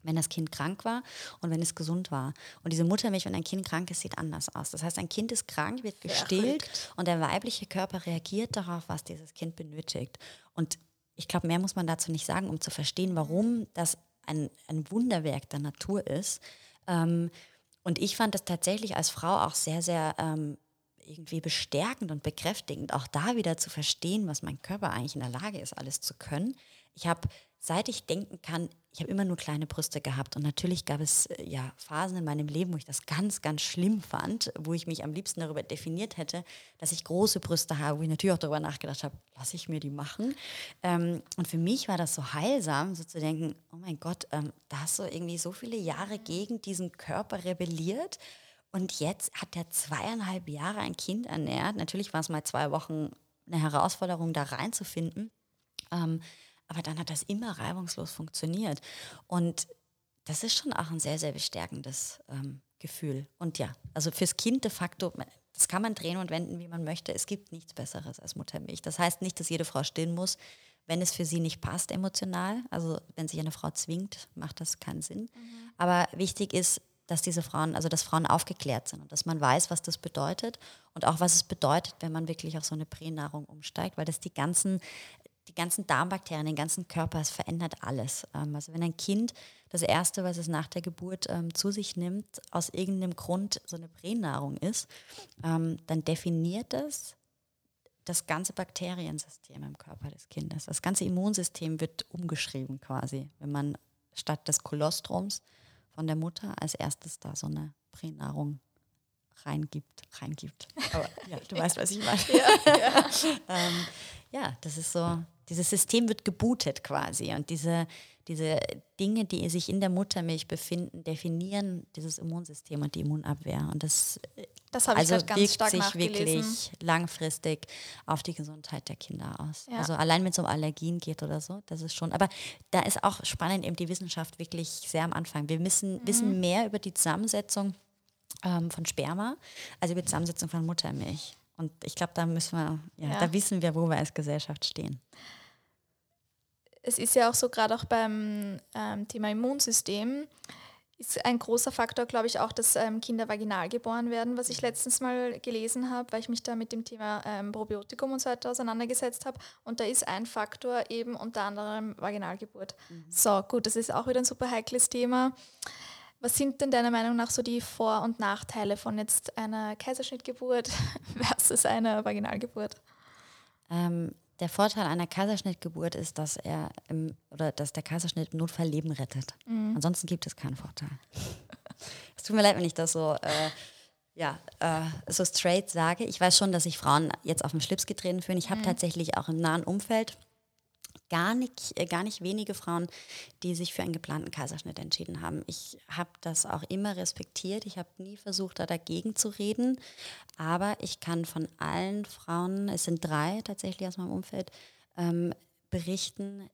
wenn das Kind krank war und wenn es gesund war. Und diese Muttermilch, wenn ein Kind krank ist, sieht anders aus. Das heißt, ein Kind ist krank, wird gestillt Verrückt. und der weibliche Körper reagiert darauf, was dieses Kind benötigt. Und ich glaube, mehr muss man dazu nicht sagen, um zu verstehen, warum das ein, ein Wunderwerk der Natur ist. Ähm, und ich fand das tatsächlich als Frau auch sehr, sehr ähm, irgendwie bestärkend und bekräftigend, auch da wieder zu verstehen, was mein Körper eigentlich in der Lage ist, alles zu können. Ich habe seit ich denken kann, ich habe immer nur kleine Brüste gehabt. Und natürlich gab es äh, ja Phasen in meinem Leben, wo ich das ganz, ganz schlimm fand, wo ich mich am liebsten darüber definiert hätte, dass ich große Brüste habe, wo ich natürlich auch darüber nachgedacht habe, lasse ich mir die machen. Ähm, und für mich war das so heilsam, so zu denken, oh mein Gott, ähm, da hast du irgendwie so viele Jahre gegen diesen Körper rebelliert. Und jetzt hat er zweieinhalb Jahre ein Kind ernährt. Natürlich war es mal zwei Wochen eine Herausforderung, da reinzufinden. Ähm, aber dann hat das immer reibungslos funktioniert. Und das ist schon auch ein sehr, sehr bestärkendes ähm, Gefühl. Und ja, also fürs Kind de facto, das kann man drehen und wenden, wie man möchte. Es gibt nichts Besseres als Muttermilch. Das heißt nicht, dass jede Frau stillen muss, wenn es für sie nicht passt emotional. Also wenn sich eine Frau zwingt, macht das keinen Sinn. Mhm. Aber wichtig ist, dass diese Frauen, also dass Frauen aufgeklärt sind und dass man weiß, was das bedeutet und auch was es bedeutet, wenn man wirklich auf so eine Pränahrung umsteigt, weil das die ganzen die ganzen Darmbakterien, den ganzen Körper, es verändert alles. Ähm, also wenn ein Kind das Erste, was es nach der Geburt ähm, zu sich nimmt, aus irgendeinem Grund so eine Pränahrung ist, ähm, dann definiert es das ganze Bakteriensystem im Körper des Kindes. Das ganze Immunsystem wird umgeschrieben quasi, wenn man statt des Kolostrums von der Mutter als erstes da so eine Pränahrung reingibt, reingibt. Aber ja, du weißt, was ich meine. Ja, ja. ähm, ja, das ist so, dieses System wird gebootet quasi und diese, diese Dinge, die sich in der Muttermilch befinden, definieren dieses Immunsystem und die Immunabwehr. Und das, das also ich ganz wirkt sich wirklich langfristig auf die Gesundheit der Kinder aus. Ja. Also allein wenn es um Allergien geht oder so, das ist schon. Aber da ist auch spannend eben die Wissenschaft wirklich sehr am Anfang. Wir müssen, mhm. wissen mehr über die Zusammensetzung ähm, von Sperma als über die Zusammensetzung von Muttermilch. Und ich glaube, da müssen wir, ja, ja, da wissen wir, wo wir als Gesellschaft stehen es ist ja auch so, gerade auch beim ähm, Thema Immunsystem, ist ein großer Faktor, glaube ich, auch, dass ähm, Kinder vaginal geboren werden, was ich letztens mal gelesen habe, weil ich mich da mit dem Thema ähm, Probiotikum und so weiter auseinandergesetzt habe. Und da ist ein Faktor eben unter anderem Vaginalgeburt. Mhm. So, gut, das ist auch wieder ein super heikles Thema. Was sind denn deiner Meinung nach so die Vor- und Nachteile von jetzt einer Kaiserschnittgeburt versus einer Vaginalgeburt? Ähm, der Vorteil einer Kaiserschnittgeburt ist, dass er im, oder dass der Kaiserschnitt im Notfall Leben rettet. Mhm. Ansonsten gibt es keinen Vorteil. es tut mir leid, wenn ich das so, äh, ja, äh, so straight sage. Ich weiß schon, dass sich Frauen jetzt auf den Schlips getreten fühlen. Ich habe mhm. tatsächlich auch im nahen Umfeld gar nicht, äh, gar nicht wenige Frauen, die sich für einen geplanten Kaiserschnitt entschieden haben. Ich habe das auch immer respektiert. Ich habe nie versucht, da dagegen zu reden. Aber ich kann von allen Frauen, es sind drei tatsächlich aus meinem Umfeld, ähm, berichten,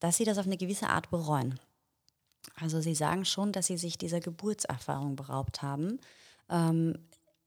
dass sie das auf eine gewisse Art bereuen. Also sie sagen schon, dass sie sich dieser Geburtserfahrung beraubt haben. Ähm,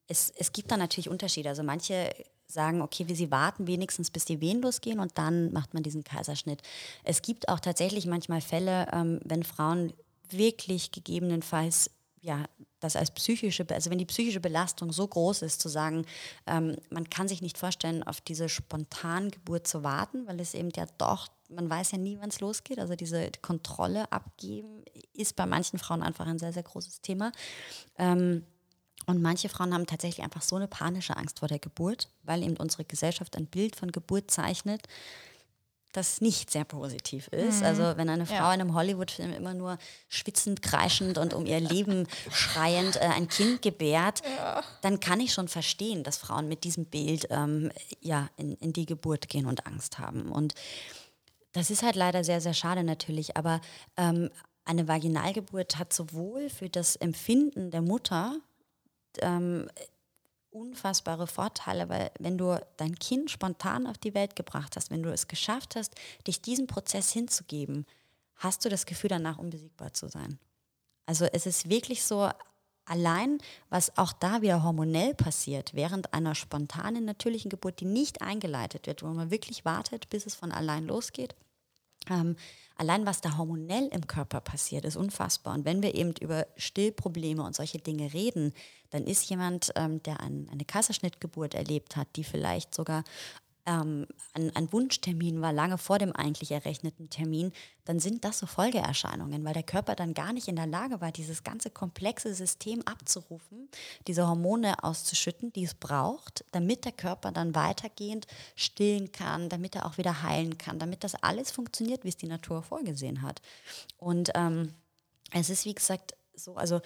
es, es gibt da natürlich Unterschiede. Also manche sagen, okay, wir sie warten wenigstens, bis die Wehen losgehen und dann macht man diesen Kaiserschnitt. Es gibt auch tatsächlich manchmal Fälle, ähm, wenn Frauen wirklich gegebenenfalls ja, das als psychische, also wenn die psychische Belastung so groß ist, zu sagen, ähm, man kann sich nicht vorstellen, auf diese Spontangeburt zu warten, weil es eben ja doch, man weiß ja nie, wann es losgeht. Also diese Kontrolle abgeben ist bei manchen Frauen einfach ein sehr, sehr großes Thema. Ähm, und manche Frauen haben tatsächlich einfach so eine panische Angst vor der Geburt, weil eben unsere Gesellschaft ein Bild von Geburt zeichnet, das nicht sehr positiv ist. Mhm. Also wenn eine Frau ja. in einem Hollywood-Film immer nur schwitzend, kreischend und um ihr Leben schreiend äh, ein Kind gebärt, ja. dann kann ich schon verstehen, dass Frauen mit diesem Bild ähm, ja, in, in die Geburt gehen und Angst haben. Und das ist halt leider sehr, sehr schade natürlich. Aber ähm, eine Vaginalgeburt hat sowohl für das Empfinden der Mutter ähm, unfassbare Vorteile, weil wenn du dein Kind spontan auf die Welt gebracht hast, wenn du es geschafft hast, dich diesem Prozess hinzugeben, hast du das Gefühl danach unbesiegbar zu sein. Also es ist wirklich so, allein was auch da wieder hormonell passiert, während einer spontanen natürlichen Geburt, die nicht eingeleitet wird, wo man wirklich wartet, bis es von allein losgeht, ähm, allein was da hormonell im Körper passiert, ist unfassbar. Und wenn wir eben über Stillprobleme und solche Dinge reden, dann ist jemand, ähm, der ein, eine Kaiserschnittgeburt erlebt hat, die vielleicht sogar ähm, ein, ein, Wunschtermin war lange vor dem eigentlich errechneten Termin, dann sind das so Folgeerscheinungen, weil der Körper dann gar nicht in der Lage war, dieses ganze komplexe System abzurufen, diese Hormone auszuschütten, die es braucht, damit der Körper dann weitergehend stillen kann, damit er auch wieder heilen kann, damit das alles funktioniert, wie es die Natur vorgesehen hat. Und ähm, es ist, wie gesagt, so, also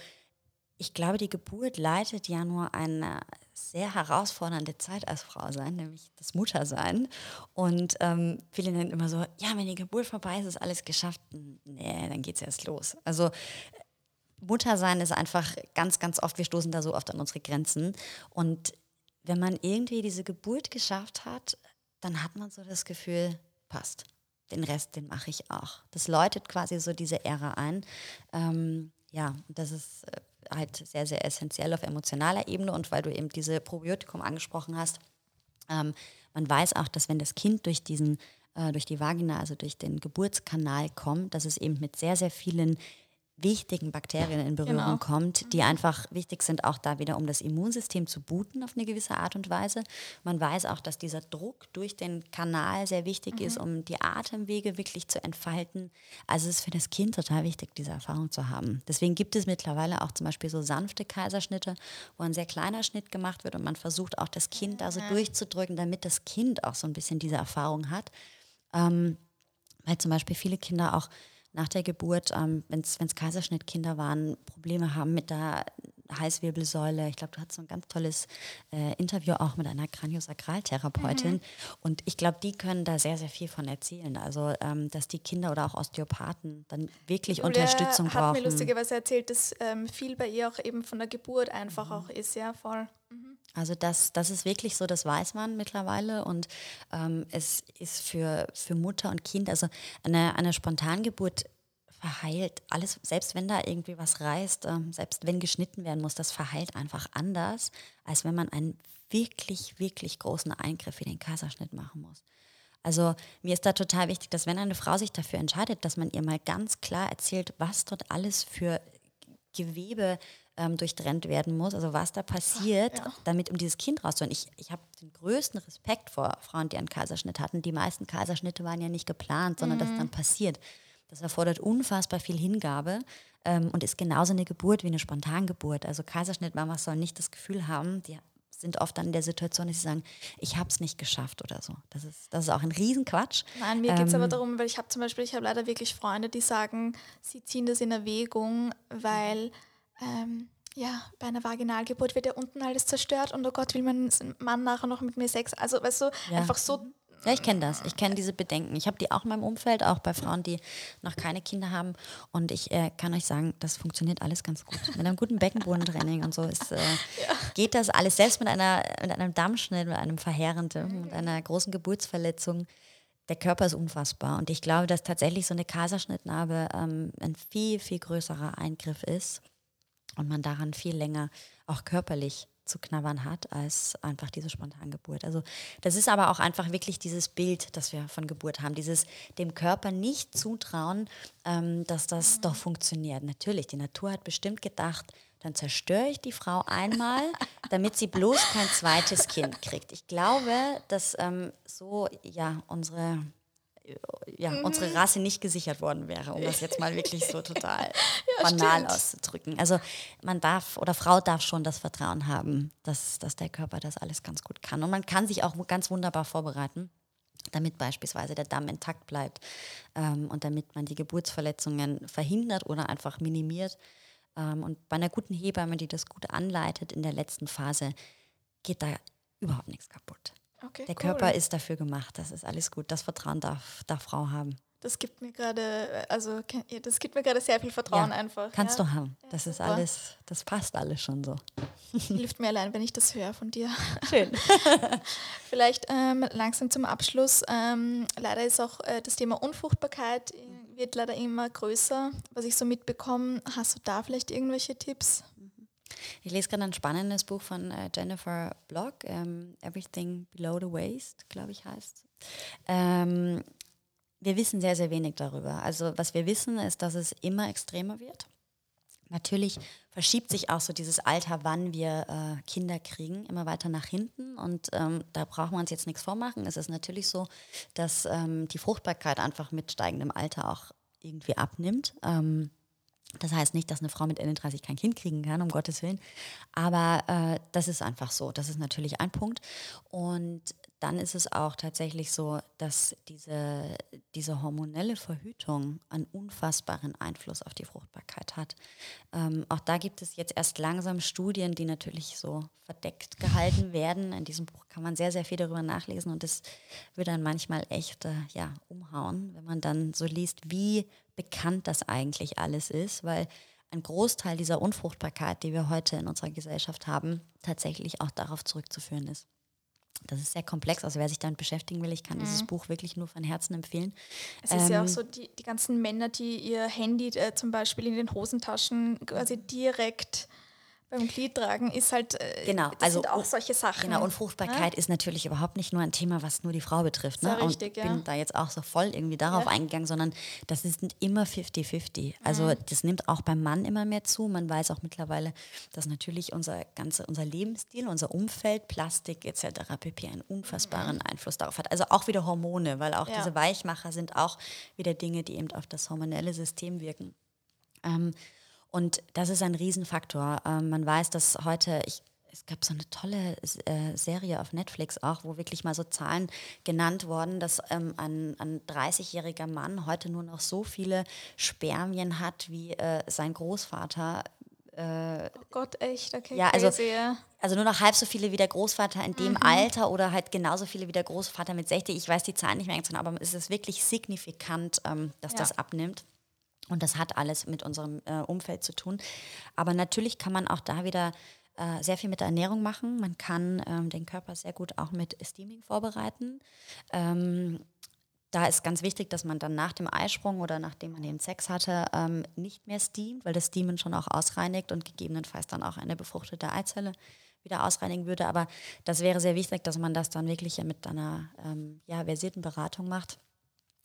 ich glaube, die Geburt leitet ja nur eine sehr herausfordernde Zeit als Frau sein, nämlich das Muttersein. Und ähm, viele nennen immer so, ja, wenn die Geburt vorbei ist, ist alles geschafft. Nee, dann geht es erst los. Also Muttersein ist einfach ganz, ganz oft, wir stoßen da so oft an unsere Grenzen. Und wenn man irgendwie diese Geburt geschafft hat, dann hat man so das Gefühl, passt. Den Rest, den mache ich auch. Das läutet quasi so diese Ära ein. Ähm, ja, das ist äh, halt sehr, sehr essentiell auf emotionaler Ebene und weil du eben diese Probiotikum angesprochen hast, ähm, man weiß auch, dass wenn das Kind durch diesen, äh, durch die Vagina, also durch den Geburtskanal kommt, dass es eben mit sehr, sehr vielen wichtigen Bakterien in Berührung genau. kommt, die mhm. einfach wichtig sind, auch da wieder, um das Immunsystem zu booten auf eine gewisse Art und Weise. Man weiß auch, dass dieser Druck durch den Kanal sehr wichtig mhm. ist, um die Atemwege wirklich zu entfalten. Also es ist für das Kind total wichtig, diese Erfahrung zu haben. Deswegen gibt es mittlerweile auch zum Beispiel so sanfte Kaiserschnitte, wo ein sehr kleiner Schnitt gemacht wird und man versucht auch das Kind da so durchzudrücken, damit das Kind auch so ein bisschen diese Erfahrung hat. Ähm, weil zum Beispiel viele Kinder auch nach der Geburt, ähm, wenn es Kaiserschnittkinder waren, Probleme haben mit der Heißwirbelsäule. Ich glaube, du hattest so ein ganz tolles äh, Interview auch mit einer Kraniosakraltherapeutin. Mhm. Und ich glaube, die können da sehr, sehr viel von erzählen. Also, ähm, dass die Kinder oder auch Osteopathen dann wirklich Julia Unterstützung hat brauchen. hat mir lustigerweise erzählt, dass ähm, viel bei ihr auch eben von der Geburt einfach mhm. auch ist, ja, voll. Mhm. Also das, das ist wirklich so, das weiß man mittlerweile und ähm, es ist für, für Mutter und Kind, also eine, eine Spontangeburt verheilt alles, selbst wenn da irgendwie was reißt, ähm, selbst wenn geschnitten werden muss, das verheilt einfach anders, als wenn man einen wirklich, wirklich großen Eingriff wie den Kaiserschnitt machen muss. Also mir ist da total wichtig, dass wenn eine Frau sich dafür entscheidet, dass man ihr mal ganz klar erzählt, was dort alles für Gewebe ähm, durchtrennt werden muss, also was da passiert, ja. damit um dieses Kind rauszuholen. Ich, ich habe den größten Respekt vor Frauen, die einen Kaiserschnitt hatten. Die meisten Kaiserschnitte waren ja nicht geplant, sondern mhm. das dann passiert. Das erfordert unfassbar viel Hingabe ähm, und ist genauso eine Geburt wie eine Spontangeburt. Also Kaiserschnittmamas sollen nicht das Gefühl haben, die sind oft dann in der Situation, dass sie sagen, ich habe es nicht geschafft oder so. Das ist, das ist auch ein Riesenquatsch. Nein, mir geht es aber ähm, darum, weil ich habe zum Beispiel, ich habe leider wirklich Freunde, die sagen, sie ziehen das in Erwägung, weil ähm, ja, bei einer Vaginalgeburt wird ja unten alles zerstört und oh Gott, will mein Mann nachher noch mit mir Sex. Also weißt du, ja. einfach so ja, ich kenne das. Ich kenne diese Bedenken. Ich habe die auch in meinem Umfeld, auch bei Frauen, die noch keine Kinder haben. Und ich äh, kann euch sagen, das funktioniert alles ganz gut. Mit einem guten Beckenbodentraining und so ist, äh, ja. geht das alles. Selbst mit, einer, mit einem Dammschnitt, mit einem verheerenden, mit einer großen Geburtsverletzung. Der Körper ist unfassbar. Und ich glaube, dass tatsächlich so eine Kaiserschnittnarbe ähm, ein viel, viel größerer Eingriff ist und man daran viel länger auch körperlich zu knabbern hat als einfach diese Spontangeburt. Also das ist aber auch einfach wirklich dieses Bild, das wir von Geburt haben, dieses dem Körper nicht zutrauen, ähm, dass das doch funktioniert. Natürlich, die Natur hat bestimmt gedacht, dann zerstöre ich die Frau einmal, damit sie bloß kein zweites Kind kriegt. Ich glaube, dass ähm, so ja unsere ja, mhm. unsere Rasse nicht gesichert worden wäre, um das jetzt mal wirklich so total ja, banal stimmt. auszudrücken. Also man darf oder Frau darf schon das Vertrauen haben, dass, dass der Körper das alles ganz gut kann. Und man kann sich auch ganz wunderbar vorbereiten damit beispielsweise der Damm intakt bleibt ähm, und damit man die Geburtsverletzungen verhindert oder einfach minimiert. Ähm, und bei einer guten Hebamme, die das gut anleitet in der letzten Phase, geht da überhaupt nichts kaputt. Okay, der cool. Körper ist dafür gemacht. Das ist alles gut. Das Vertrauen darf, darf Frau haben. Das gibt mir gerade, also das gibt mir gerade sehr viel Vertrauen ja, einfach. Kannst ja? du haben. Das ja, ist super. alles, das passt alles schon so. Hilft mir allein, wenn ich das höre von dir. Schön. Vielleicht ähm, langsam zum Abschluss. Ähm, leider ist auch äh, das Thema Unfruchtbarkeit wird leider immer größer, was ich so mitbekomme. Hast du da vielleicht irgendwelche Tipps? Ich lese gerade ein spannendes Buch von äh, Jennifer Block, ähm, Everything Below the Waist, glaube ich, heißt. Ähm, wir wissen sehr, sehr wenig darüber. Also was wir wissen, ist, dass es immer extremer wird. Natürlich verschiebt sich auch so dieses Alter, wann wir äh, Kinder kriegen, immer weiter nach hinten. Und ähm, da brauchen wir uns jetzt nichts vormachen. Es ist natürlich so, dass ähm, die Fruchtbarkeit einfach mit steigendem Alter auch irgendwie abnimmt. Ähm, das heißt nicht, dass eine Frau mit Ende 30 kein Kind kriegen kann, um Gottes Willen. Aber äh, das ist einfach so. Das ist natürlich ein Punkt. Und dann ist es auch tatsächlich so, dass diese, diese hormonelle Verhütung einen unfassbaren Einfluss auf die Fruchtbarkeit hat. Ähm, auch da gibt es jetzt erst langsam Studien, die natürlich so verdeckt gehalten werden. In diesem Buch kann man sehr, sehr viel darüber nachlesen und das wird dann manchmal echt äh, ja, umhauen, wenn man dann so liest, wie bekannt das eigentlich alles ist, weil ein Großteil dieser Unfruchtbarkeit, die wir heute in unserer Gesellschaft haben, tatsächlich auch darauf zurückzuführen ist. Das ist sehr komplex. Also wer sich damit beschäftigen will, ich kann mhm. dieses Buch wirklich nur von Herzen empfehlen. Es ist ähm, ja auch ähm, so, die, die ganzen Männer, die ihr Handy äh, zum Beispiel in den Hosentaschen quasi direkt beim Glied tragen ist halt äh, genau, das also sind auch solche Sachen. Genau, und Fruchtbarkeit ja? ist natürlich überhaupt nicht nur ein Thema, was nur die Frau betrifft. Ne? Richtig, und ja. bin da jetzt auch so voll irgendwie darauf ja. eingegangen, sondern das ist immer 50-50. Also mhm. das nimmt auch beim Mann immer mehr zu. Man weiß auch mittlerweile, dass natürlich unser ganze, unser Lebensstil, unser Umfeld, Plastik etc. pp. einen unfassbaren mhm. Einfluss darauf hat. Also auch wieder Hormone, weil auch diese Weichmacher sind auch wieder Dinge, die eben auf das hormonelle System wirken. Ähm, und das ist ein Riesenfaktor. Ähm, man weiß, dass heute, ich, es gab so eine tolle äh, Serie auf Netflix auch, wo wirklich mal so Zahlen genannt wurden, dass ähm, ein, ein 30-jähriger Mann heute nur noch so viele Spermien hat, wie äh, sein Großvater Äh, oh Gott, echt? Okay, ja, also, also nur noch halb so viele wie der Großvater in dem mhm. Alter oder halt genauso viele wie der Großvater mit 60. Ich weiß die Zahlen nicht mehr ganz genau, aber es ist wirklich signifikant, ähm, dass ja. das abnimmt. Und das hat alles mit unserem äh, Umfeld zu tun. Aber natürlich kann man auch da wieder äh, sehr viel mit der Ernährung machen. Man kann ähm, den Körper sehr gut auch mit Steaming vorbereiten. Ähm, da ist ganz wichtig, dass man dann nach dem Eisprung oder nachdem man den Sex hatte, ähm, nicht mehr steamt, weil das Steamen schon auch ausreinigt und gegebenenfalls dann auch eine befruchtete Eizelle wieder ausreinigen würde. Aber das wäre sehr wichtig, dass man das dann wirklich mit einer ähm, ja, versierten Beratung macht.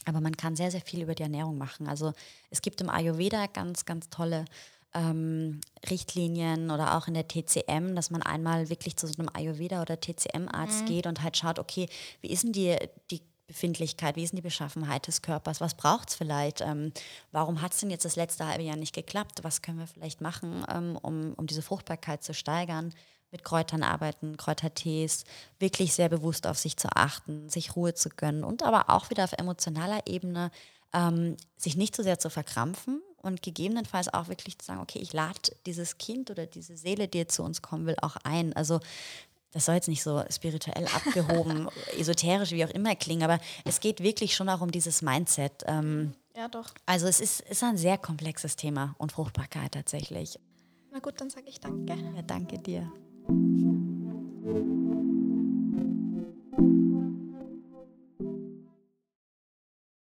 Aber man kann sehr, sehr viel über die Ernährung machen. Also es gibt im Ayurveda ganz, ganz tolle ähm, Richtlinien oder auch in der TCM, dass man einmal wirklich zu so einem Ayurveda- oder TCM-Arzt mhm. geht und halt schaut, okay, wie ist denn die, die Befindlichkeit, wie ist denn die Beschaffenheit des Körpers, was braucht es vielleicht, ähm, warum hat es denn jetzt das letzte halbe Jahr nicht geklappt, was können wir vielleicht machen, ähm, um, um diese Fruchtbarkeit zu steigern, mit Kräutern arbeiten, Kräutertees, wirklich sehr bewusst auf sich zu achten, sich Ruhe zu gönnen und aber auch wieder auf emotionaler Ebene ähm, sich nicht so sehr zu verkrampfen und gegebenenfalls auch wirklich zu sagen, okay, ich lade dieses Kind oder diese Seele, die jetzt zu uns kommen will, auch ein. Also das soll jetzt nicht so spirituell abgehoben, esoterisch, wie auch immer klingen, aber es geht wirklich schon auch um dieses Mindset. Ähm, ja, doch. Also es ist, ist ein sehr komplexes Thema und Fruchtbarkeit tatsächlich. Na gut, dann sage ich danke. Ja, danke dir. Thank you.